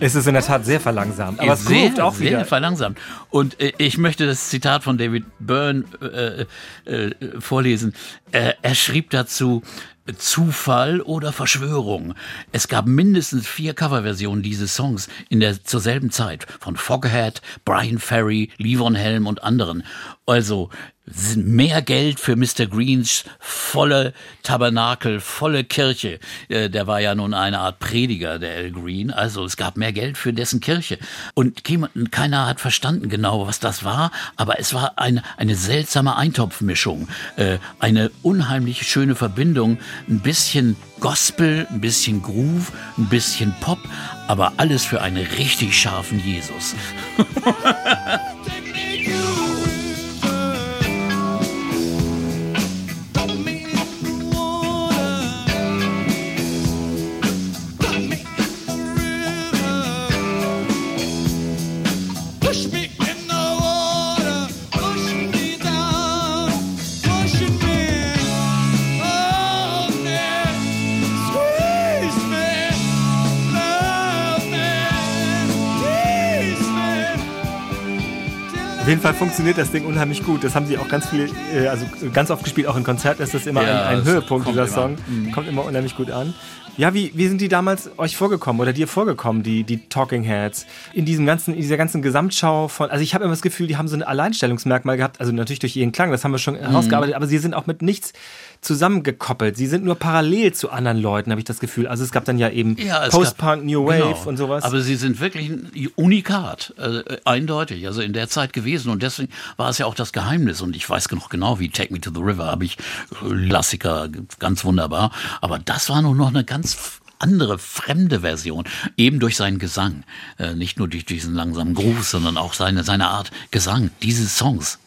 Es ist in der Tat sehr verlangsamt, aber es sehr, auch sehr wieder. verlangsamt. Und äh, ich möchte das Zitat von David Byrne äh, äh, vorlesen. Äh, er schrieb dazu, Zufall oder Verschwörung. Es gab mindestens vier Coverversionen dieses Songs in der zur selben Zeit von Foghat, Brian Ferry, Levon Helm und anderen. Also mehr Geld für Mr. Greens volle Tabernakel, volle Kirche. Äh, Der war ja nun eine Art Prediger, der Al Green. Also es gab mehr Geld für dessen Kirche. Und keiner hat verstanden genau, was das war. Aber es war eine, eine seltsame Eintopfmischung. Äh, Eine unheimlich schöne Verbindung. Ein bisschen Gospel, ein bisschen Groove, ein bisschen Pop. Aber alles für einen richtig scharfen Jesus. <laughs> Auf jeden Fall funktioniert das Ding unheimlich gut. Das haben sie auch ganz viel, äh, also ganz oft gespielt, auch in Konzerten ist das immer Ja, ein, ein es Höhepunkt, dieser immer. Song. Mhm. Kommt immer unheimlich gut an. Ja, wie, wie sind die damals euch vorgekommen oder dir vorgekommen, die, die Talking Heads? In diesem ganzen, in dieser ganzen Gesamtschau von, also ich habe immer das Gefühl, die haben so ein Alleinstellungsmerkmal gehabt, also natürlich durch ihren Klang, das haben wir schon Mhm. herausgearbeitet, aber sie sind auch mit nichts zusammengekoppelt. Sie sind nur parallel zu anderen Leuten, habe ich das Gefühl. Also es gab dann ja eben Ja, Post-Punk, New Wave genau. und sowas. Aber sie sind wirklich ein Unikat, äh, eindeutig, also in der Zeit gewesen. Und deswegen war es ja auch das Geheimnis. Und ich weiß noch genau, wie Take Me to the River habe ich äh, Klassiker, ganz wunderbar. Aber das war nur noch eine ganz andere, fremde Version, eben durch seinen Gesang. Äh, nicht nur durch diesen langsamen Groove, sondern auch seine, seine Art Gesang dieses Songs.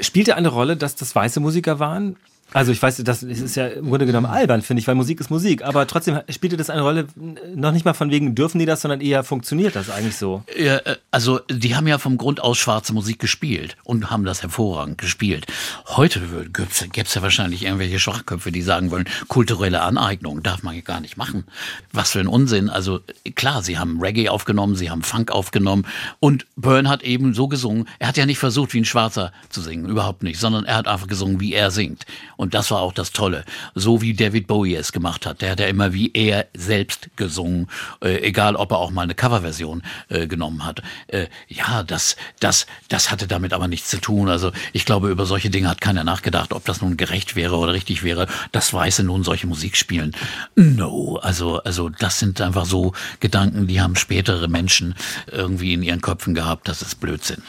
Spielte eine Rolle, dass das weiße Musiker waren? Also ich weiß, das ist ja im Grunde genommen albern, finde ich, weil Musik ist Musik. Aber trotzdem spielte das eine Rolle, noch nicht mal von wegen dürfen die das, sondern eher funktioniert das eigentlich so. Äh, also die haben ja vom Grund aus schwarze Musik gespielt und haben das hervorragend gespielt. Heute gäbe es ja wahrscheinlich irgendwelche Schwachköpfe, die sagen wollen, kulturelle Aneignung darf man ja gar nicht machen. Was für ein Unsinn. Also klar, sie haben Reggae aufgenommen, sie haben Funk aufgenommen und Byrne hat eben so gesungen. Er hat ja nicht versucht, wie ein Schwarzer zu singen, überhaupt nicht, sondern er hat einfach gesungen, wie er singt. Und das war auch das Tolle. So wie David Bowie es gemacht hat. Der hat ja immer wie er selbst gesungen, äh, egal ob er auch mal eine Coverversion äh, genommen hat. Äh, ja, das, das, das hatte damit aber nichts zu tun. Also ich glaube, über solche Dinge hat keiner nachgedacht, ob das nun gerecht wäre oder richtig wäre, dass Weiße nun solche Musik spielen. No, also, also das sind einfach so Gedanken, die haben spätere Menschen irgendwie in ihren Köpfen gehabt. Das ist Blödsinn.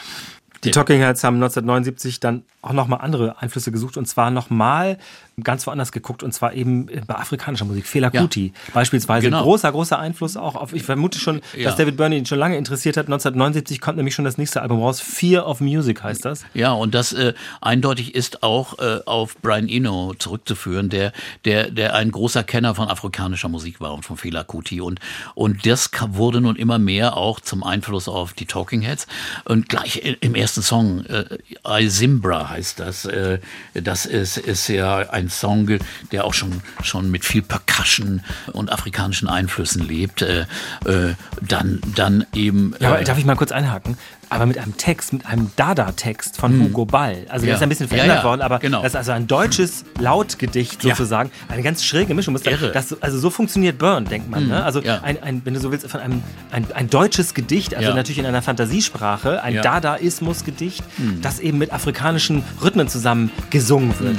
Die Talking Heads haben 1979 dann auch nochmal andere Einflüsse gesucht und zwar nochmal ganz woanders geguckt und zwar eben bei afrikanischer Musik. Fela Ja. Kuti beispielsweise. Genau. Großer, großer Einfluss auch auf, ich vermute schon, Ja. dass David Byrne ihn schon lange interessiert hat. 1979 kommt nämlich schon das nächste Album raus. Fear of Music heißt das. Ja, und das äh, eindeutig ist auch äh, auf Brian Eno zurückzuführen, der, der, der ein großer Kenner von afrikanischer Musik war und von Fela Kuti. Und, und das wurde nun immer mehr auch zum Einfluss auf die Talking Heads. Und gleich i- im ersten Song, äh, I Zimbra heißt das. Äh, das ist, ist ja ein Song, der auch schon, schon mit viel Percussion und afrikanischen Einflüssen lebt. Äh, äh, dann, dann eben. Ja, aber darf ich mal kurz einhaken? Aber mit einem Text, mit einem Dada-Text von Hugo Ball. Also der Ja. ist ein bisschen Ja, verändert ja, worden, aber genau. das ist also ein deutsches Lautgedicht Ja. sozusagen. Eine ganz schräge Mischung. Muss Irre. das, also so funktioniert Burn, denkt man. Ne? Also ja. ein, ein, wenn du so willst, von einem ein, ein deutsches Gedicht, also Ja. natürlich in einer Fantasiesprache, ein Ja. Dadaismus-Gedicht, das eben mit afrikanischen Rhythmen zusammen gesungen wird.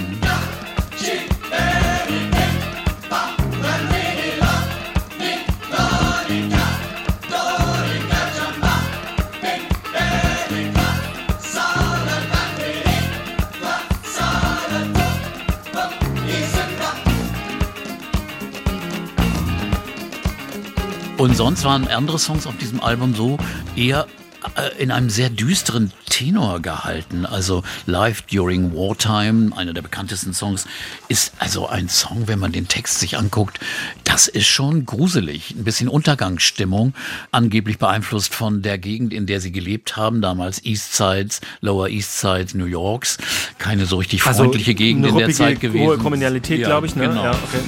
Sonst waren andere Songs auf diesem Album so eher äh, in einem sehr düsteren Tenor gehalten. Also Live During Wartime, einer der bekanntesten Songs, ist also ein Song, wenn man den Text sich anguckt, das ist schon gruselig. Ein bisschen Untergangsstimmung, angeblich beeinflusst von der Gegend, in der sie gelebt haben, damals East Sides, Lower East Sides New Yorks. Keine so richtig freundliche Gegend Also eine in der Zeit gewesen. hohe Kriminalität, Ja, glaube ich. Ne? Genau. Ja, okay.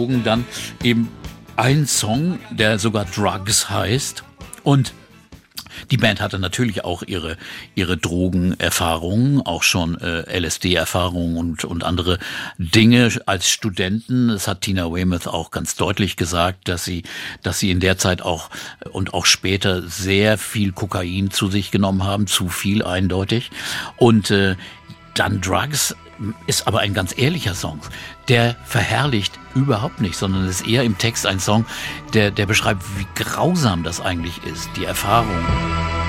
Drogen, dann eben ein Song, der sogar Drugs heißt. Und die Band hatte natürlich auch ihre, ihre Drogenerfahrungen, auch schon äh, LSD-Erfahrungen und, und andere Dinge als Studenten. Das hat Tina Weymouth auch ganz deutlich gesagt, dass sie, dass sie in der Zeit auch und auch später sehr viel Kokain zu sich genommen haben, zu viel eindeutig. Und äh, dann Drugs ist aber ein ganz ehrlicher Song. Der verherrlicht überhaupt nicht, sondern ist eher im Text ein Song, der, der beschreibt, wie grausam das eigentlich ist, die Erfahrung.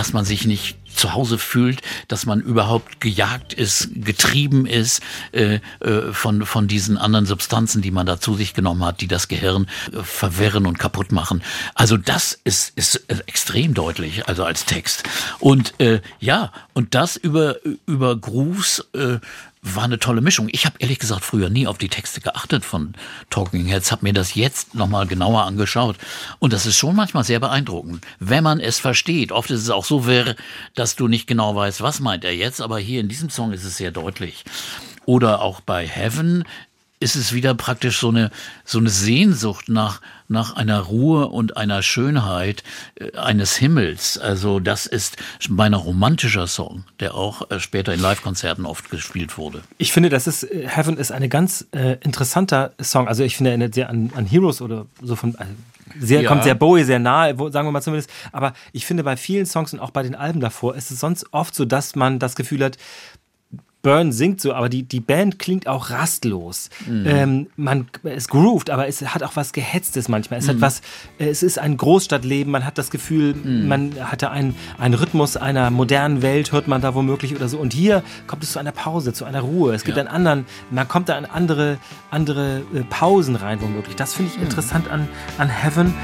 Dass man sich nicht zu Hause fühlt, dass man überhaupt gejagt ist, getrieben ist äh, äh, von, von diesen anderen Substanzen, die man da zu sich genommen hat, die das Gehirn äh, verwirren und kaputt machen. Also das ist, ist extrem deutlich, also als Text. Und äh, ja, und das über, über Grooves äh, war eine tolle Mischung. Ich habe ehrlich gesagt früher nie auf die Texte geachtet von Talking Heads, habe mir das jetzt nochmal genauer angeschaut. Und das ist schon manchmal sehr beeindruckend, wenn man es versteht. Oft ist es auch so wirr, dass du nicht genau weißt, was meint er jetzt, aber hier in diesem Song ist es sehr deutlich. Oder auch bei Heaven ist es wieder praktisch so eine, so eine Sehnsucht nach, nach einer Ruhe und einer Schönheit äh, eines Himmels. Also das ist mein romantischer Song, der auch äh, später in Live-Konzerten oft gespielt wurde. Ich finde, das ist äh, Heaven ist eine ganz äh, interessanter Song. Also ich finde, er erinnert sehr an, an Heroes oder so von also sehr Ja. kommt sehr Bowie sehr nahe, sagen wir mal zumindest. Aber ich finde, bei vielen Songs und auch bei den Alben davor ist es sonst oft so, dass man das Gefühl hat, Burn singt so, aber die, die Band klingt auch rastlos. Ähm, man, es groovt, aber es hat auch was Gehetztes manchmal. Es hat was, es ist ein Großstadtleben, man hat das Gefühl, man hatte einen, einen Rhythmus einer modernen Welt, hört man da womöglich oder so. Und hier kommt es zu einer Pause, zu einer Ruhe. Es gibt Ja. einen anderen, man kommt da in andere, andere äh, Pausen rein womöglich. Das finde ich interessant an, an Heaven.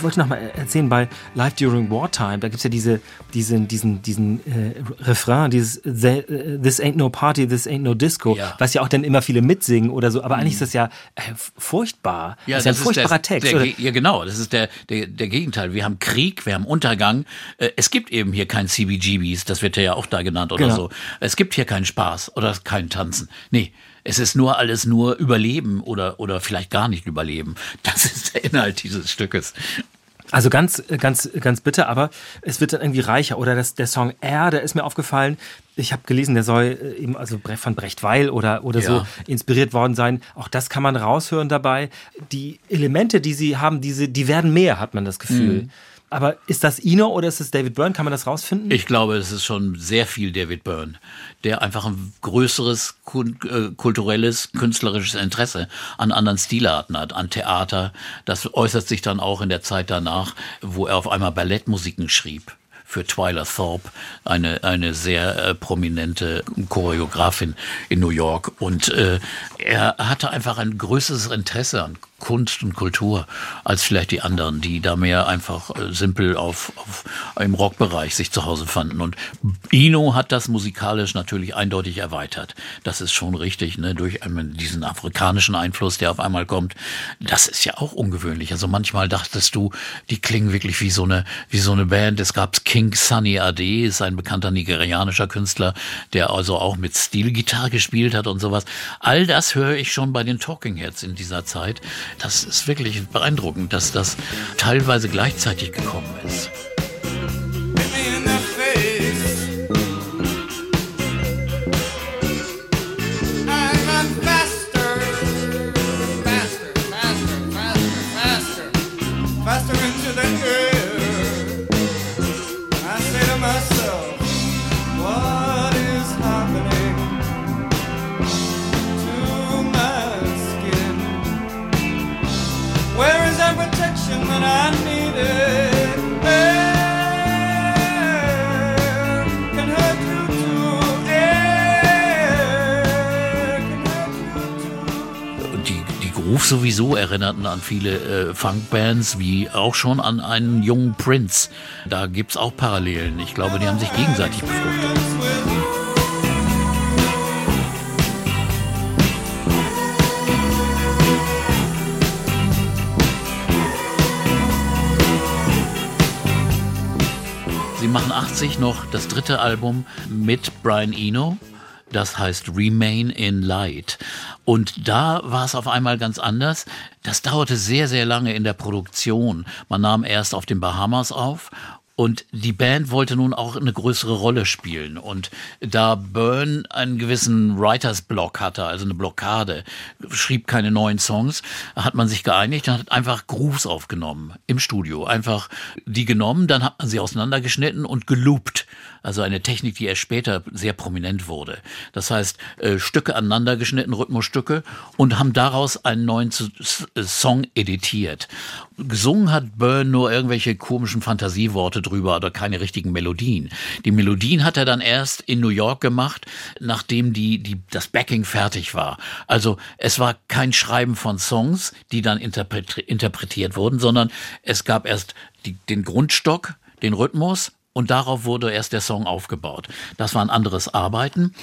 Ich wollte noch mal erzählen, bei Life During Wartime, da gibt's ja diese, diesen, diesen, diesen äh, Refrain, dieses äh, This ain't no party, this ain't no disco, Ja. was ja auch dann immer viele mitsingen oder so, aber eigentlich ist das ja äh, furchtbar. Ja, das ist ja ein furchtbarer der, Text. Der, ja, genau. Das ist der, der, der Gegenteil. Wir haben Krieg, wir haben Untergang. Äh, Es gibt eben hier kein CBGBs, das wird ja auch da genannt oder Genau. so. Es gibt hier keinen Spaß oder kein Tanzen. Nee. Es ist nur alles nur Überleben oder, oder vielleicht gar nicht Überleben. Das ist der Inhalt dieses Stückes. Also ganz, ganz, ganz bitter, aber es wird dann irgendwie reicher. Oder das, der Song Air, der ist mir aufgefallen. Ich habe gelesen, der soll äh, eben also Bre- von Brecht Weil oder, oder so Ja. inspiriert worden sein. Auch das kann man raushören dabei. Die Elemente, die sie haben, diese, die werden mehr, hat man das Gefühl. Aber ist das Ino oder ist es David Byrne? Kann man das rausfinden? Ich glaube, es ist schon sehr viel David Byrne, der einfach ein größeres äh, kulturelles, künstlerisches Interesse an anderen Stilarten hat, an Theater. Das äußert sich dann auch in der Zeit danach, wo er auf einmal Ballettmusiken schrieb. Für Twyla Thorpe, eine, eine sehr äh, prominente Choreografin in New York. Und äh, er hatte einfach ein größeres Interesse an Kunst und Kultur als vielleicht die anderen, die da mehr einfach äh, simpel auf, auf im Rockbereich sich zu Hause fanden. Und Ino hat das musikalisch natürlich eindeutig erweitert. Das ist schon richtig, ne? durch diesen afrikanischen Einfluss, der auf einmal kommt. Das ist ja auch ungewöhnlich. Also manchmal dachtest du, die klingen wirklich wie so eine, wie so eine Band. Es gab King Sunny Ade, ist ein bekannter nigerianischer Künstler, der also auch mit Stilgitarre gespielt hat und sowas. All das höre ich schon bei den Talking Heads in dieser Zeit. Das ist wirklich beeindruckend, dass das teilweise gleichzeitig gekommen ist. Groove sowieso erinnerten an viele äh, Funkbands, wie auch schon an einen jungen Prince. Da gibt's auch Parallelen. Ich glaube, die haben sich gegenseitig befruchtet. Sie machen 80 noch das dritte Album mit Brian Eno. Das heißt Remain in Light. Und da war es auf einmal ganz anders. Das dauerte sehr, sehr lange in der Produktion. Man nahm erst auf den Bahamas auf und die Band wollte nun auch eine größere Rolle spielen. Und da Byrne einen gewissen Writers Block hatte, also eine Blockade, schrieb keine neuen Songs, hat man sich geeinigt und hat einfach Grooves aufgenommen im Studio. Einfach die genommen, dann hat man sie auseinandergeschnitten und geloopt. Also eine Technik, die erst später sehr prominent wurde. Das heißt, äh, Stücke aneinander geschnitten, Rhythmusstücke und haben daraus einen neuen Song editiert. Gesungen hat Byrne nur irgendwelche komischen Fantasieworte drüber oder keine richtigen Melodien. Die Melodien hat er dann erst in New York gemacht, nachdem die, die, das Backing fertig war. Also es war kein Schreiben von Songs, die dann interpret interpretiert wurden, sondern es gab erst die, den Grundstock, den Rhythmus und darauf wurde erst der Song aufgebaut. Das war ein anderes Arbeiten.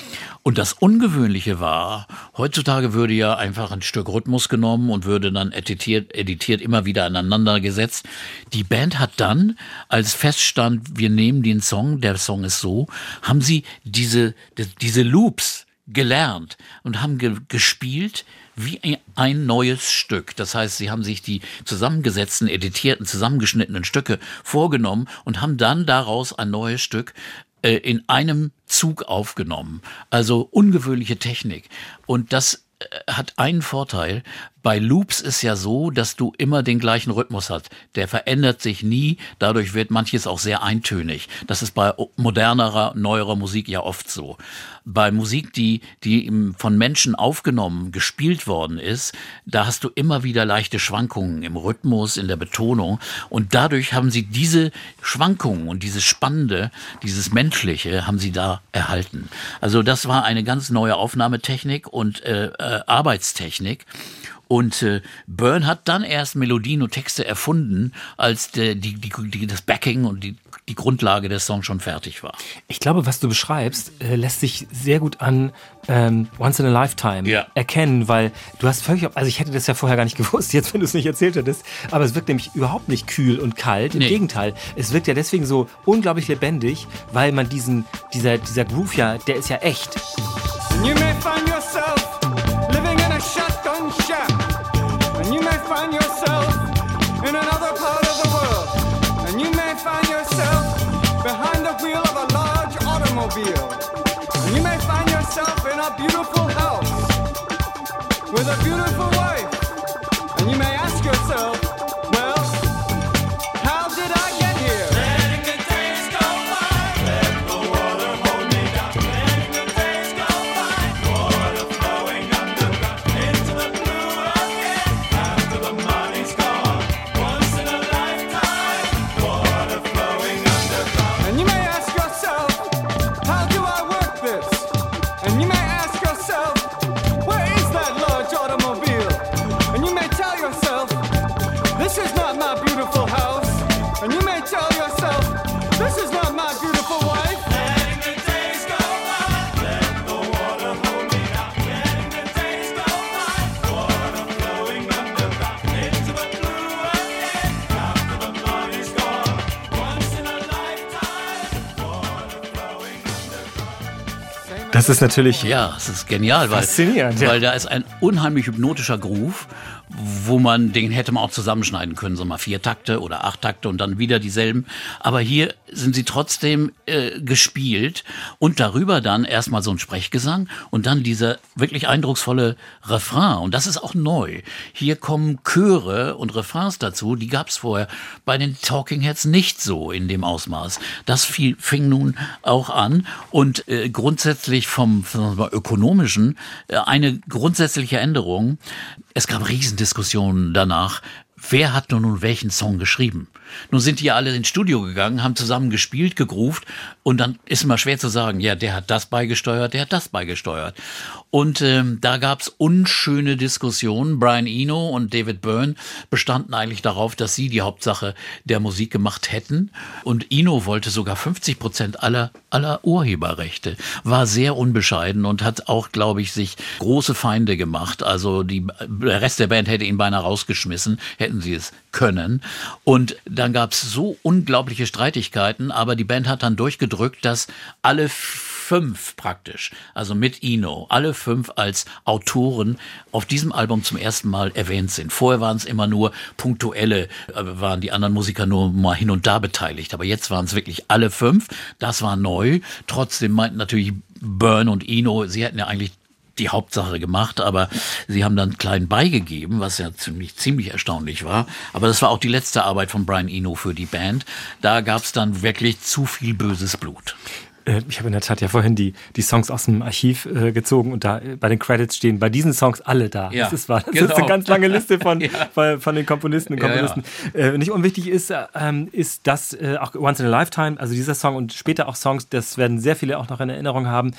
Und das Ungewöhnliche war, heutzutage würde ja einfach ein Stück Rhythmus genommen und würde dann editiert, editiert immer wieder aneinander gesetzt. Die Band hat dann, als feststand, wir nehmen den Song, der Song ist so, haben sie diese, diese Loops gelernt und haben ge gespielt wie ein- neues Stück. Das heißt, sie haben sich die zusammengesetzten, editierten, zusammengeschnittenen Stücke vorgenommen und haben dann daraus ein neues Stück äh, in einem Zug aufgenommen. Also ungewöhnliche Technik. Und das äh, hat einen Vorteil. Bei Loops ist ja so, dass du immer den gleichen Rhythmus hast. Der verändert sich nie. Dadurch wird manches auch sehr eintönig. Das ist bei modernerer, neuerer Musik ja oft so. Bei Musik, die, die von Menschen aufgenommen, gespielt worden ist, da hast du immer wieder leichte Schwankungen im Rhythmus, in der Betonung. Und dadurch haben sie diese Schwankungen und dieses Spannende, dieses Menschliche, haben sie da erhalten. Also das war eine ganz neue Aufnahmetechnik und äh, äh, Arbeitstechnik. Und äh, Byrne hat dann erst Melodien und Texte erfunden, als der, die, die, die, das Backing und die, die Grundlage des Songs schon fertig war. Ich glaube, was du beschreibst, äh, lässt sich sehr gut an ähm, Once in a Lifetime Ja. erkennen, weil du hast völlig, also ich hätte das ja vorher gar nicht <laughs> gewusst, jetzt wenn du es nicht erzählt hättest, aber es wirkt nämlich überhaupt nicht kühl und kalt, im Nee. Gegenteil, es wirkt ja deswegen so unglaublich lebendig, weil man diesen, dieser, dieser Groove ja, der ist ja echt. You may find yourself find yourself in another part of the world. And you may find yourself behind the wheel of a large automobile. And you may find yourself in a beautiful house with a beautiful Das ist natürlich, Ja, es ist genial, weil, Faszinierend, ja. weil da ist ein unheimlich hypnotischer Groove, wo man, den hätte man auch zusammenschneiden können, so mal vier Takte oder acht Takte und dann wieder dieselben. Aber hier sind sie trotzdem äh, gespielt und darüber dann erstmal so ein Sprechgesang und dann dieser wirklich eindrucksvolle Refrain. Und das ist auch neu. Hier kommen Chöre und Refrains dazu, die gab es vorher bei den Talking Heads nicht so in dem Ausmaß. Das fiel, fing nun auch an und äh, grundsätzlich vom, vom ökonomischen äh, eine grundsätzliche Änderung. Es gab Riesendiskussionen danach. Wer hat nun welchen Song geschrieben? Nun sind die ja alle ins Studio gegangen, haben zusammen gespielt, gegruft und dann ist immer schwer zu sagen, ja, der hat das beigesteuert, der hat das beigesteuert. Und ähm, da gab's unschöne Diskussionen. Brian Eno und David Byrne bestanden eigentlich darauf, dass sie die Hauptsache der Musik gemacht hätten. Und Eno wollte sogar 50 Prozent aller, aller Urheberrechte, war sehr unbescheiden und hat auch, glaube ich, sich große Feinde gemacht. Also die, der Rest der Band hätte ihn beinahe rausgeschmissen, hätten sie es können. Und dann gab's so unglaubliche Streitigkeiten, aber die Band hat dann durchgedrückt, dass alle fünf praktisch, also mit Eno, alle fünf als Autoren auf diesem Album zum ersten Mal erwähnt sind. Vorher waren es immer nur punktuelle, äh, waren die anderen Musiker nur mal hin und da beteiligt, aber jetzt waren es wirklich alle fünf. Das war neu. Trotzdem meinten natürlich Byrne und Eno, sie hätten ja eigentlich die Hauptsache gemacht, aber sie haben dann klein beigegeben, was ja ziemlich, ziemlich erstaunlich war. Aber das war auch die letzte Arbeit von Brian Eno für die Band. Da gab es dann wirklich zu viel böses Blut. Äh, Ich habe in der Tat ja vorhin die, die Songs aus dem Archiv äh, gezogen und da äh, bei den Credits stehen bei diesen Songs alle da. Ja, das ist wahr. Das genau. ist eine ganz lange Liste von, <laughs> Ja. von, von den Komponisten und Ja, ja. Komponisten. Äh, nicht unwichtig ist, äh, ähm, ist, dass auch Once in a Lifetime, also dieser Song und später auch Songs, das werden sehr viele auch noch in Erinnerung haben.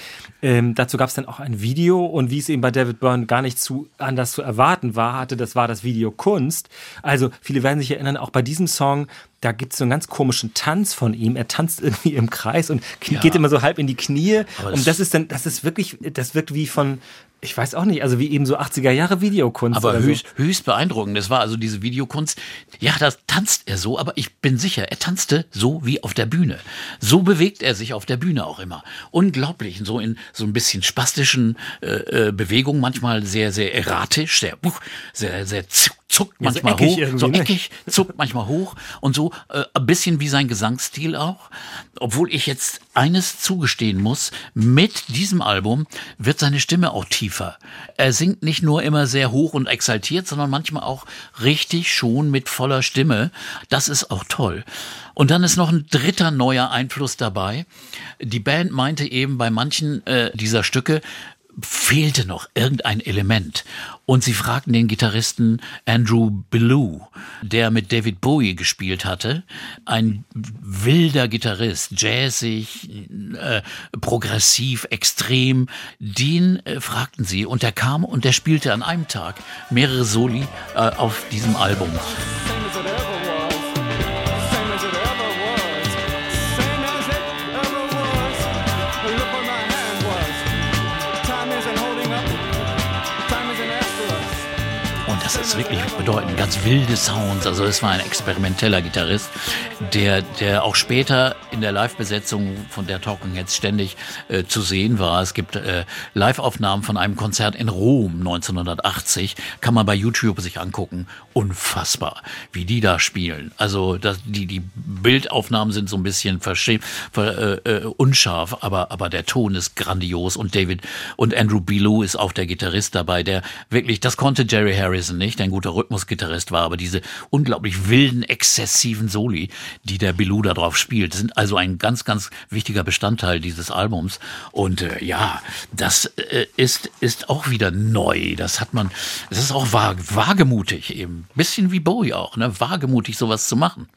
Ähm, dazu gab es dann auch ein Video und wie es eben bei David Byrne gar nicht zu anders zu erwarten war, hatte, das war das Video Kunst. Also viele werden sich erinnern, auch bei diesem Song, da gibt es so einen ganz komischen Tanz von ihm. Er tanzt irgendwie im Kreis und Ja. geht immer so halb in die Knie. Das- und das ist dann, das ist wirklich, das wirkt wie von, ich weiß auch nicht, also wie eben so 80er Jahre Videokunst. Aber höchst, so. höchst beeindruckend. Das war also diese Videokunst. Ja, das tanzt er so, aber ich bin sicher, er tanzte so wie auf der Bühne. So bewegt er sich auf der Bühne auch immer. Unglaublich. So in so ein bisschen spastischen äh, äh, Bewegungen, manchmal sehr, sehr erratisch, sehr, uh, sehr, sehr zuck, zuckt Ja, so manchmal eckig hoch, so ne? eckig, zuckt manchmal hoch und so äh, ein bisschen wie sein Gesangsstil auch. Obwohl ich jetzt eines zugestehen muss, mit diesem Album wird seine Stimme auch tiefer. Er singt nicht nur immer sehr hoch und exaltiert, sondern manchmal auch richtig schon mit voller Stimme. Das ist auch toll. Und dann ist noch ein dritter neuer Einfluss dabei. Die Band meinte eben bei manchen äh, dieser Stücke, fehlte noch irgendein Element. Und sie fragten den Gitarristen Andrew Belew, der mit David Bowie gespielt hatte, ein wilder Gitarrist, jazzig, äh, progressiv, extrem, den äh, fragten sie und der kam und der spielte an einem Tag mehrere Soli äh, auf diesem Album. Wirklich bedeutend, ganz wilde Sounds. Also es war ein experimenteller Gitarrist, der, der auch später in der Live-Besetzung von der Talking Heads ständig äh, zu sehen war. Es gibt äh, Live-Aufnahmen von einem Konzert in Rom 1980, kann man bei YouTube sich angucken. Unfassbar, wie die da spielen. Also das, die, die Bildaufnahmen sind so ein bisschen verschämt, ver, äh, äh, unscharf, aber, aber der Ton ist grandios und David und Andrew Bilou ist auch der Gitarrist dabei, der wirklich, das konnte Jerry Harrison nicht, ein guter Rhythmusgitarrist war, aber diese unglaublich wilden, exzessiven Soli, die der Bilou da drauf spielt, sind also ein ganz, ganz wichtiger Bestandteil dieses Albums. Und äh, ja, das äh, ist, ist auch wieder neu. Das hat man, das ist auch vag wagemutig eben. Bisschen wie Bowie auch, ne? Wagemutig sowas zu machen.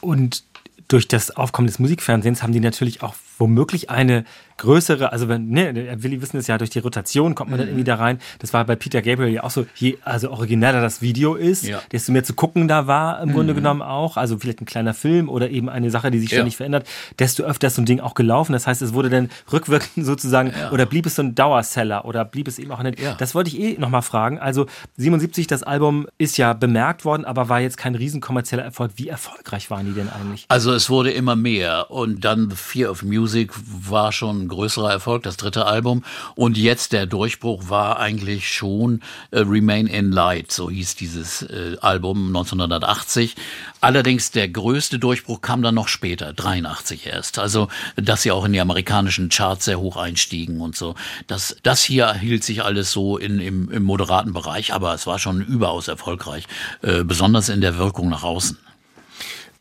Und durch das Aufkommen des Musikfernsehens haben die natürlich auch womöglich eine größere, also wenn, ne, Willi wissen es ja, durch die Rotation kommt man dann irgendwie da rein. Das war bei Peter Gabriel ja auch so, je also origineller das Video ist, Ja. desto mehr zu gucken da war im Grunde genommen auch. Also vielleicht ein kleiner Film oder eben eine Sache, die sich Ja. ständig verändert, desto öfter ist so ein Ding auch gelaufen. Das heißt, es wurde dann rückwirkend <laughs> sozusagen, oder blieb es so ein Dauerseller oder blieb es eben auch nicht. Ja. Das wollte ich eh nochmal fragen. Also 77, das Album ist ja bemerkt worden, aber war jetzt kein riesen kommerzieller Erfolg. Wie erfolgreich waren die denn eigentlich? Also es wurde immer mehr und dann The Fear of Music war schon ein größerer Erfolg, das dritte Album und jetzt der Durchbruch war eigentlich schon äh, Remain in Light, so hieß dieses äh, Album 1980. Allerdings der größte Durchbruch kam dann noch später, 83 erst. Also dass sie auch in die amerikanischen Charts sehr hoch einstiegen und so. Das, das hier hielt sich alles so in, im, im moderaten Bereich, aber es war schon überaus erfolgreich, äh, besonders in der Wirkung nach außen.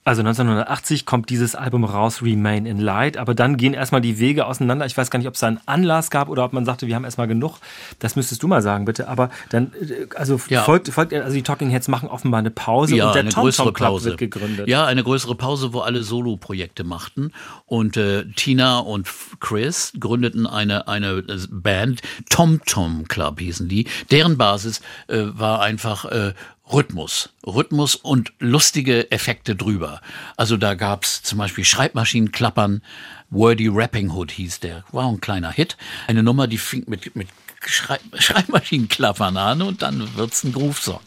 Also 1980 kommt dieses Album raus, Remain in Light, aber dann gehen erstmal die Wege auseinander. Ich weiß gar nicht, ob es da einen Anlass gab oder ob man sagte, wir haben erstmal genug. Das müsstest du mal sagen, bitte. Aber dann, äh, also Ja. folgt, folgt, also die Talking Heads machen offenbar eine Pause ja, und der eine Tom größere Tom Club Pause. wird gegründet. Ja, eine größere Pause, wo alle Solo-Projekte machten. Und äh, Tina und Chris gründeten eine, eine äh, Band, Tom Tom Club hießen die. Deren Basis äh, war einfach äh, Rhythmus. Rhythmus und lustige Effekte drüber. Also da gab's zum Beispiel Schreibmaschinenklappern, Wordy Rapping Hood hieß der. War ein kleiner Hit. Eine Nummer, die fing mit, mit Schrei <laughs> Schreibmaschinenklappern an und dann wird's ein Groove-Song.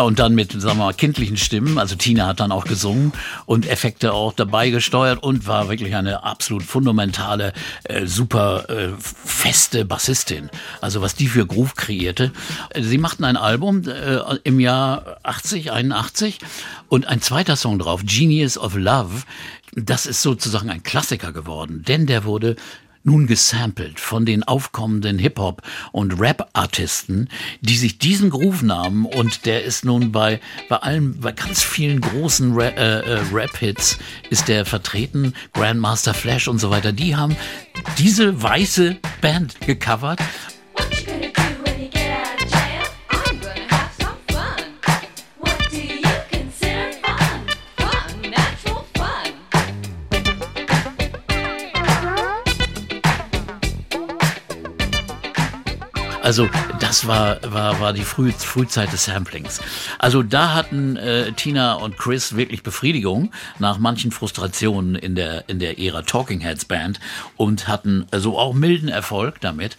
Ja, und dann mit, sagen wir mal, kindlichen Stimmen. Also Tina hat dann auch gesungen und Effekte auch dabei gesteuert und war wirklich eine absolut fundamentale, äh, super äh, feste Bassistin. Also was die für Groove kreierte. Sie machten ein Album äh, im Jahr 80, 81 und ein zweiter Song drauf, Genius of Love. Das ist sozusagen ein Klassiker geworden, denn der wurde nun gesampelt von den aufkommenden Hip-Hop- und Rap-Artisten, die sich diesen Groove nahmen. Und der ist nun bei, bei allen, bei ganz vielen großen Ra äh, äh, Rap-Hits ist der vertreten, Grandmaster Flash und so weiter, die haben diese weiße Band gecovert Also das war, war, war die Früh, Frühzeit des Samplings. Also da hatten äh, Tina und Chris wirklich Befriedigung nach manchen Frustrationen in der, in der Ära Talking Heads Band und hatten also auch milden Erfolg damit.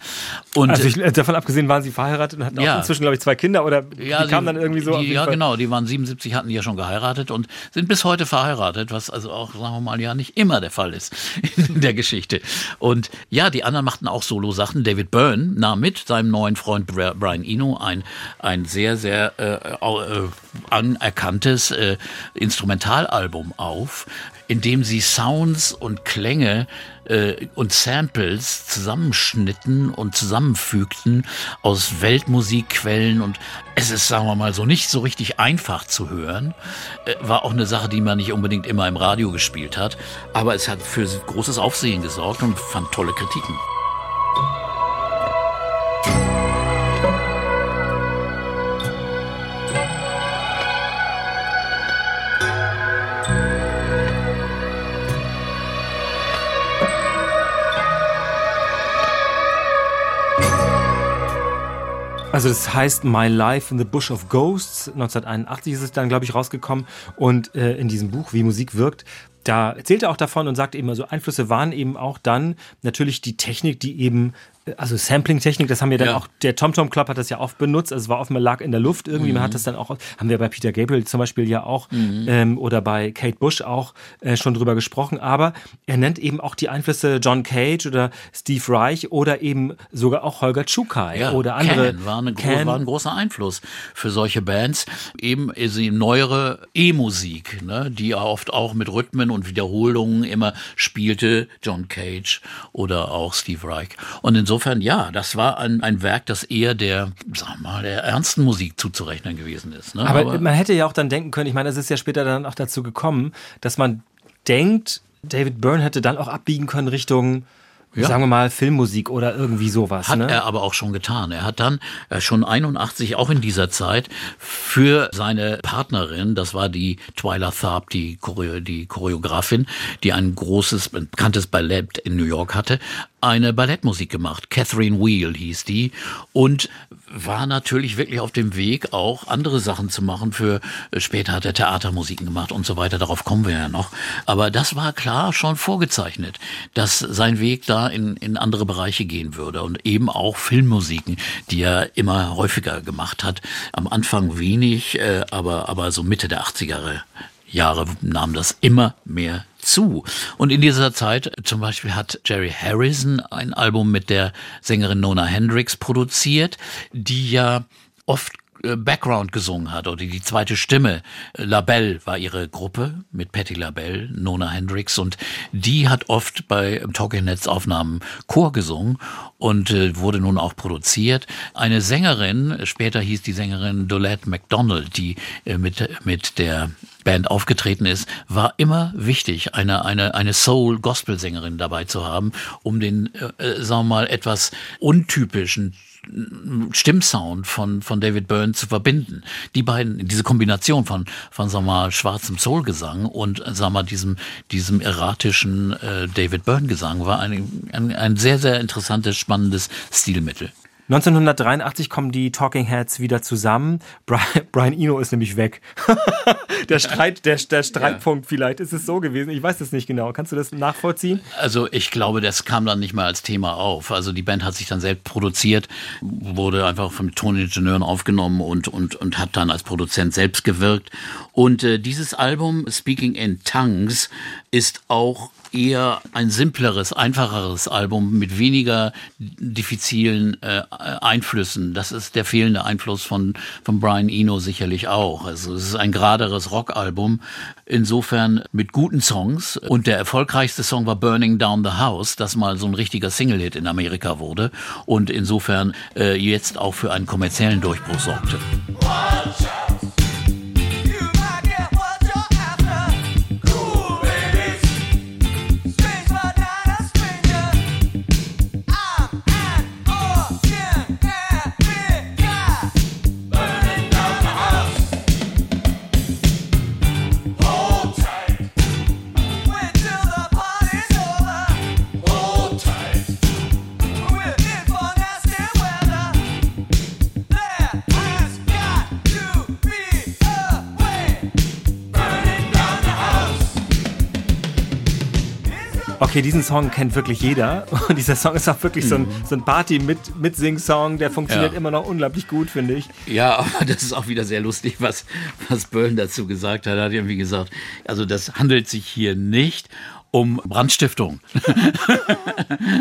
Und Also ich, äh, davon abgesehen waren sie verheiratet und hatten Ja. auch inzwischen, glaube ich, zwei Kinder oder ja, die kamen dann irgendwie so. Die, ja, Fall. genau. Die waren 77, hatten die ja schon geheiratet und sind bis heute verheiratet, was also auch, sagen wir mal, ja nicht immer der Fall ist <laughs> in der Geschichte. Und ja, die anderen machten auch Solo-Sachen. David Byrne nahm mit seinem neuen Freund Bra- Brian Eno ein, ein sehr, sehr äh, äh, anerkanntes äh, Instrumentalalbum auf, in dem sie Sounds und Klänge äh, und Samples zusammenschnitten und zusammenfügten aus Weltmusikquellen und es ist, sagen wir mal so, nicht so richtig einfach zu hören. Äh, war auch eine Sache, die man nicht unbedingt immer im Radio gespielt hat, aber es hat für großes Aufsehen gesorgt und fand tolle Kritiken. Also das heißt My Life in the Bush of Ghosts. 1981 ist es dann, glaube ich, rausgekommen. Und äh, in diesem Buch, wie Musik wirkt, da erzählt er auch davon und sagt eben, also Einflüsse waren eben auch dann natürlich die Technik, die eben, also Sampling-Technik, das haben wir dann Ja. auch, der Tom Tom Club hat das ja oft benutzt, also es war oft mal lag in der Luft irgendwie, man hat das dann auch, haben wir bei Peter Gabriel zum Beispiel ja auch ähm, oder bei Kate Bush auch äh, schon drüber gesprochen, aber er nennt eben auch die Einflüsse John Cage oder Steve Reich oder eben sogar auch Holger Tschukai oder andere. Canon war, eine Can- war ein großer Einfluss für solche Bands. Eben sie neuere E-Musik, ne, die oft auch mit Rhythmen und Wiederholungen immer spielte, John Cage oder auch Steve Reich. Und insofern, ja, das war ein, ein Werk, das eher der, sag mal, der ernsten Musik zuzurechnen gewesen ist. Ne? Aber, man hätte ja auch dann denken können, ich meine, es ist ja später dann auch dazu gekommen, dass man denkt, David Byrne hätte dann auch abbiegen können Richtung, Ja. sagen wir mal, Filmmusik oder irgendwie sowas. Hat ne? er aber auch schon getan. Er hat dann äh, schon 81, auch in dieser Zeit, für seine Partnerin, das war die Twyla Tharp, die, Choreo die Choreografin, die ein großes, bekanntes Ballett in New York hatte, eine Ballettmusik gemacht. Catherine Wheel hieß die und war natürlich wirklich auf dem Weg, auch andere Sachen zu machen. Für äh, später hat er Theatermusiken gemacht und so weiter. Darauf kommen wir ja noch. Aber das war klar schon vorgezeichnet, dass sein Weg da in, in andere Bereiche gehen würde und eben auch Filmmusiken, die er immer häufiger gemacht hat. Am Anfang wenig, äh, aber aber so Mitte der 80er Jahre nahm das immer mehr zu. Und in dieser Zeit zum Beispiel hat Jerry Harrison ein Album mit der Sängerin Nona Hendrix produziert, die ja oft Background gesungen hat oder die zweite Stimme. Äh, LaBelle war ihre Gruppe mit Patti LaBelle, Nona Hendrix und die hat oft bei Talking Heads Aufnahmen Chor gesungen und äh, wurde nun auch produziert. Eine Sängerin, äh, später hieß die Sängerin Dolette McDonald, die äh, mit, mit der Band aufgetreten ist, war immer wichtig, eine, eine, eine Soul-Gospel-Sängerin dabei zu haben, um den, äh, äh, sagen wir mal, etwas untypischen Stimmsound von, von David Byrne zu verbinden. Die beiden, diese Kombination von, von sagen wir mal, schwarzem Soul-Gesang und, sagen wir mal, diesem, diesem erratischen äh, David Byrne-Gesang war ein, ein, ein sehr, sehr interessantes, spannendes Stilmittel. 1983 kommen die Talking Heads wieder zusammen. Brian, <laughs> Brian Eno ist nämlich weg. <laughs> der Streit, der, der Streitpunkt vielleicht ist es so gewesen. Ich weiß es nicht genau. Kannst du das nachvollziehen? Also ich glaube, das kam dann nicht mal als Thema auf. Also die Band hat sich dann selbst produziert, wurde einfach von Toningenieuren aufgenommen und, und, und hat dann als Produzent selbst gewirkt. Und äh, dieses Album, Speaking in Tongues, ist auch eher ein simpleres, einfacheres Album mit weniger diffizilen äh, Einflüssen. Das ist der fehlende Einfluss von, von Brian Eno sicherlich auch. Also es ist ein geraderes Rockalbum, insofern mit guten Songs. Und der erfolgreichste Song war Burning Down the House, das mal so ein richtiger Single-Hit in Amerika wurde und insofern äh, jetzt auch für einen kommerziellen Durchbruch sorgte. You Okay, diesen Song kennt wirklich jeder. <laughs> Und dieser Song ist auch wirklich so ein, so ein Party mit, mit Sing-Song. Der funktioniert Ja. immer noch unglaublich gut, finde ich. Ja, <laughs> aber das ist auch wieder sehr lustig, was, was Byrne dazu gesagt hat. Er hat irgendwie gesagt, also das handelt sich hier nicht um Brandstiftung. <laughs>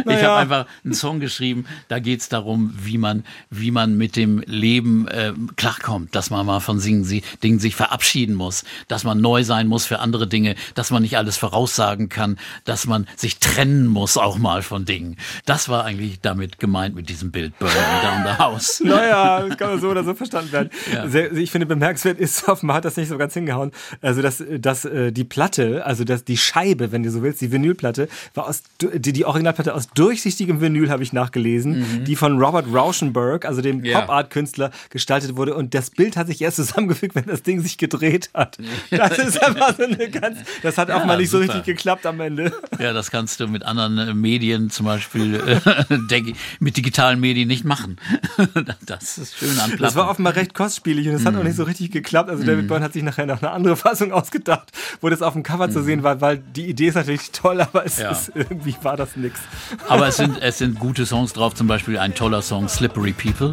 Ich habe einfach einen Song geschrieben, da geht's darum, wie man, wie man mit dem Leben äh, klarkommt, dass man mal von Dingen, sie- Dingen sich verabschieden muss, dass man neu sein muss für andere Dinge, dass man nicht alles voraussagen kann, dass man sich trennen muss auch mal von Dingen. Das war eigentlich damit gemeint mit diesem Bild Burning Down the House. <laughs> Naja, das kann man so oder so verstanden werden. Ja. Sehr, ich finde bemerkenswert ist, offenbar hat das nicht so ganz hingehauen. Also, dass, dass äh, die Platte, also dass die Scheibe, wenn du so willst, die Vinylplatte, war aus, die, die Originalplatte aus durchsichtigem Vinyl, habe ich nachgelesen, die von Robert Rauschenberg, also dem Mhm. Ja. Pop-Art-Künstler, gestaltet wurde. Und das Bild hat sich erst zusammengefügt, wenn das Ding sich gedreht hat. Das ist einfach so eine ganz, das hat auch Ja, mal nicht super. so richtig geklappt am Ende. Ja, das kannst du mit anderen äh, Medien, zum Beispiel äh, <laughs> mit digitalen Medien nicht machen. <laughs> Das ist schön an Das war offenbar recht kostspielig und es hat auch Mhm. nicht so richtig geklappt. Also David Byrne hat sich nachher noch eine andere <laughs> Fassung ausgedacht, wo das auf dem Cover zu sehen war, weil die Idee ist natürlich toll, aber es. Ja. ist, irgendwie war das nix. Aber es sind, es sind gute Songs drauf, zum Beispiel ein toller Song Slippery People.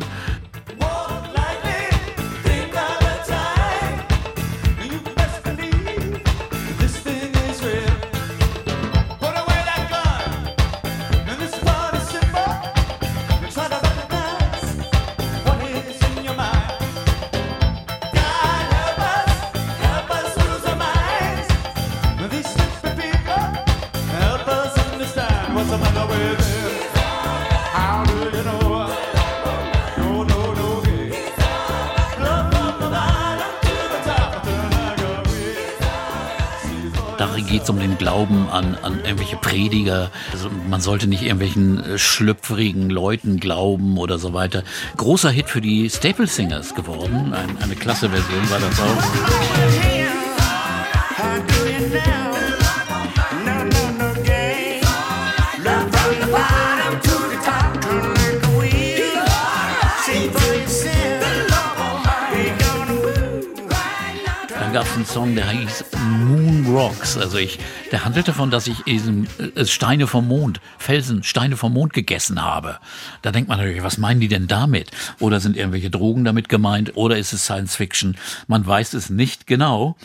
Geht es um den Glauben an, an irgendwelche Prediger. Also man sollte nicht irgendwelchen äh, schlüpfrigen Leuten glauben oder so weiter. Großer Hit für die Staple Singers geworden. Ein, eine klasse Version war das auch. Dann gab einen Song, der hieß Moon Rocks. Also ich, der handelt davon, dass ich eben, äh, Steine vom Mond, Felsen, Steine vom Mond gegessen habe. Da denkt man natürlich, was meinen die denn damit? Oder sind irgendwelche Drogen damit gemeint? Oder ist es Science Fiction? Man weiß es nicht genau.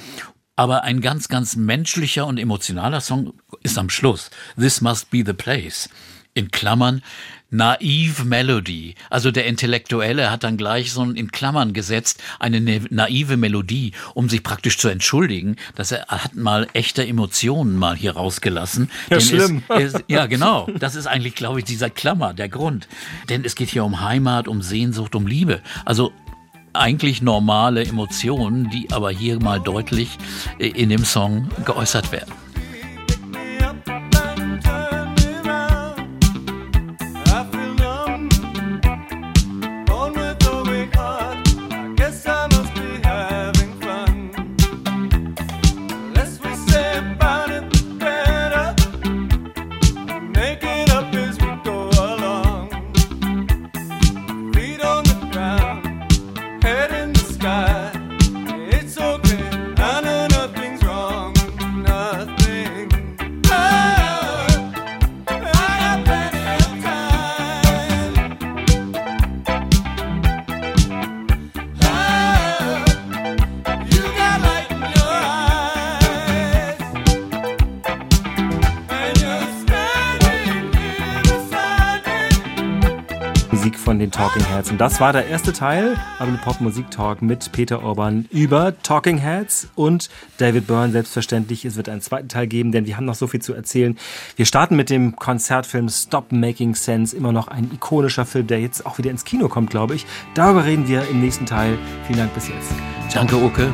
Aber ein ganz, ganz menschlicher und emotionaler Song ist am Schluss. This must be the place. In Klammern, naive Melody. Also der Intellektuelle hat dann gleich so in Klammern gesetzt, eine ne- naive Melodie, um sich praktisch zu entschuldigen, dass er hat mal echte Emotionen mal hier rausgelassen. Ja, Denn schlimm. Es, es, ja, genau. Das ist eigentlich, glaube ich, dieser Klammer, der Grund. Denn es geht hier um Heimat, um Sehnsucht, um Liebe. Also eigentlich normale Emotionen, die aber hier mal deutlich äh, in dem Song geäußert werden. Und das war der erste Teil, aber ein Pop-Musik-Talk mit Peter Orban über Talking Heads und David Byrne. Selbstverständlich, es wird einen zweiten Teil geben, denn wir haben noch so viel zu erzählen. Wir starten mit dem Konzertfilm Stop Making Sense. Immer noch ein ikonischer Film, der jetzt auch wieder ins Kino kommt, glaube ich. Darüber reden wir im nächsten Teil. Vielen Dank bis jetzt. Danke, Uke.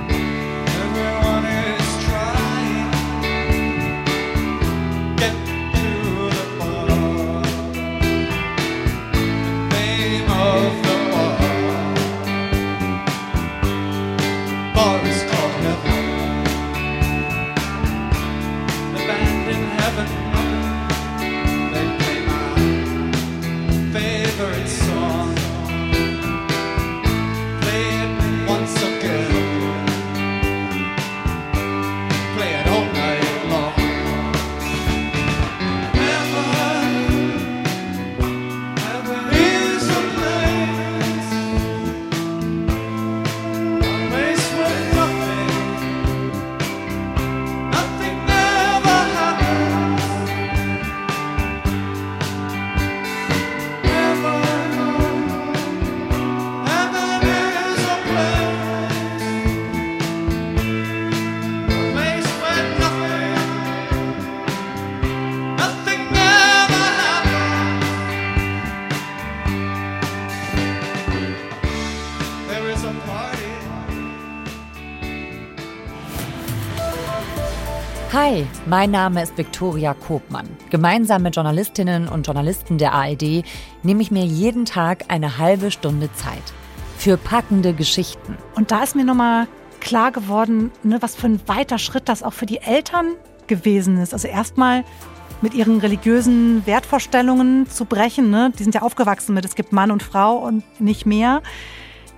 Mein Name ist Viktoria Kobmann. Gemeinsam mit Journalistinnen und Journalisten der ARD nehme ich mir jeden Tag eine halbe Stunde Zeit. Für packende Geschichten. Und da ist mir nochmal klar geworden, ne, was für ein weiter Schritt das auch für die Eltern gewesen ist. Also erstmal mit ihren religiösen Wertvorstellungen zu brechen. Ne? Die sind ja aufgewachsen mit, es gibt Mann und Frau und nicht mehr.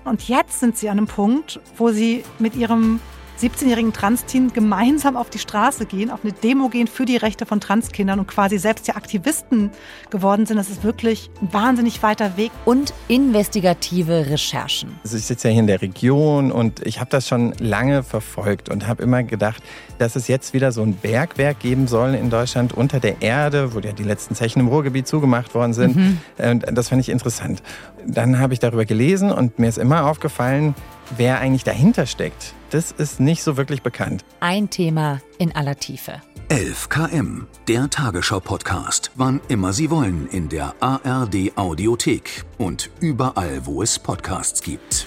Und jetzt sind sie an einem Punkt, wo sie mit ihrem 17-jährigen Trans-Teen gemeinsam auf die Straße gehen, auf eine Demo gehen für die Rechte von Transkindern und quasi selbst ja Aktivisten geworden sind. Das ist wirklich ein wahnsinnig weiter Weg. Und investigative Recherchen. Also ich sitze ja hier in der Region und ich habe das schon lange verfolgt und habe immer gedacht, dass es jetzt wieder so ein Bergwerk geben soll in Deutschland unter der Erde, wo ja die letzten Zechen im Ruhrgebiet zugemacht worden sind. Mhm. Und das fand ich interessant. Dann habe ich darüber gelesen und mir ist immer aufgefallen, wer eigentlich dahinter steckt. Das ist nicht so wirklich bekannt. Ein Thema in aller Tiefe. 11 km, der Tagesschau-Podcast. Wann immer Sie wollen in der ARD Audiothek und überall, wo es Podcasts gibt.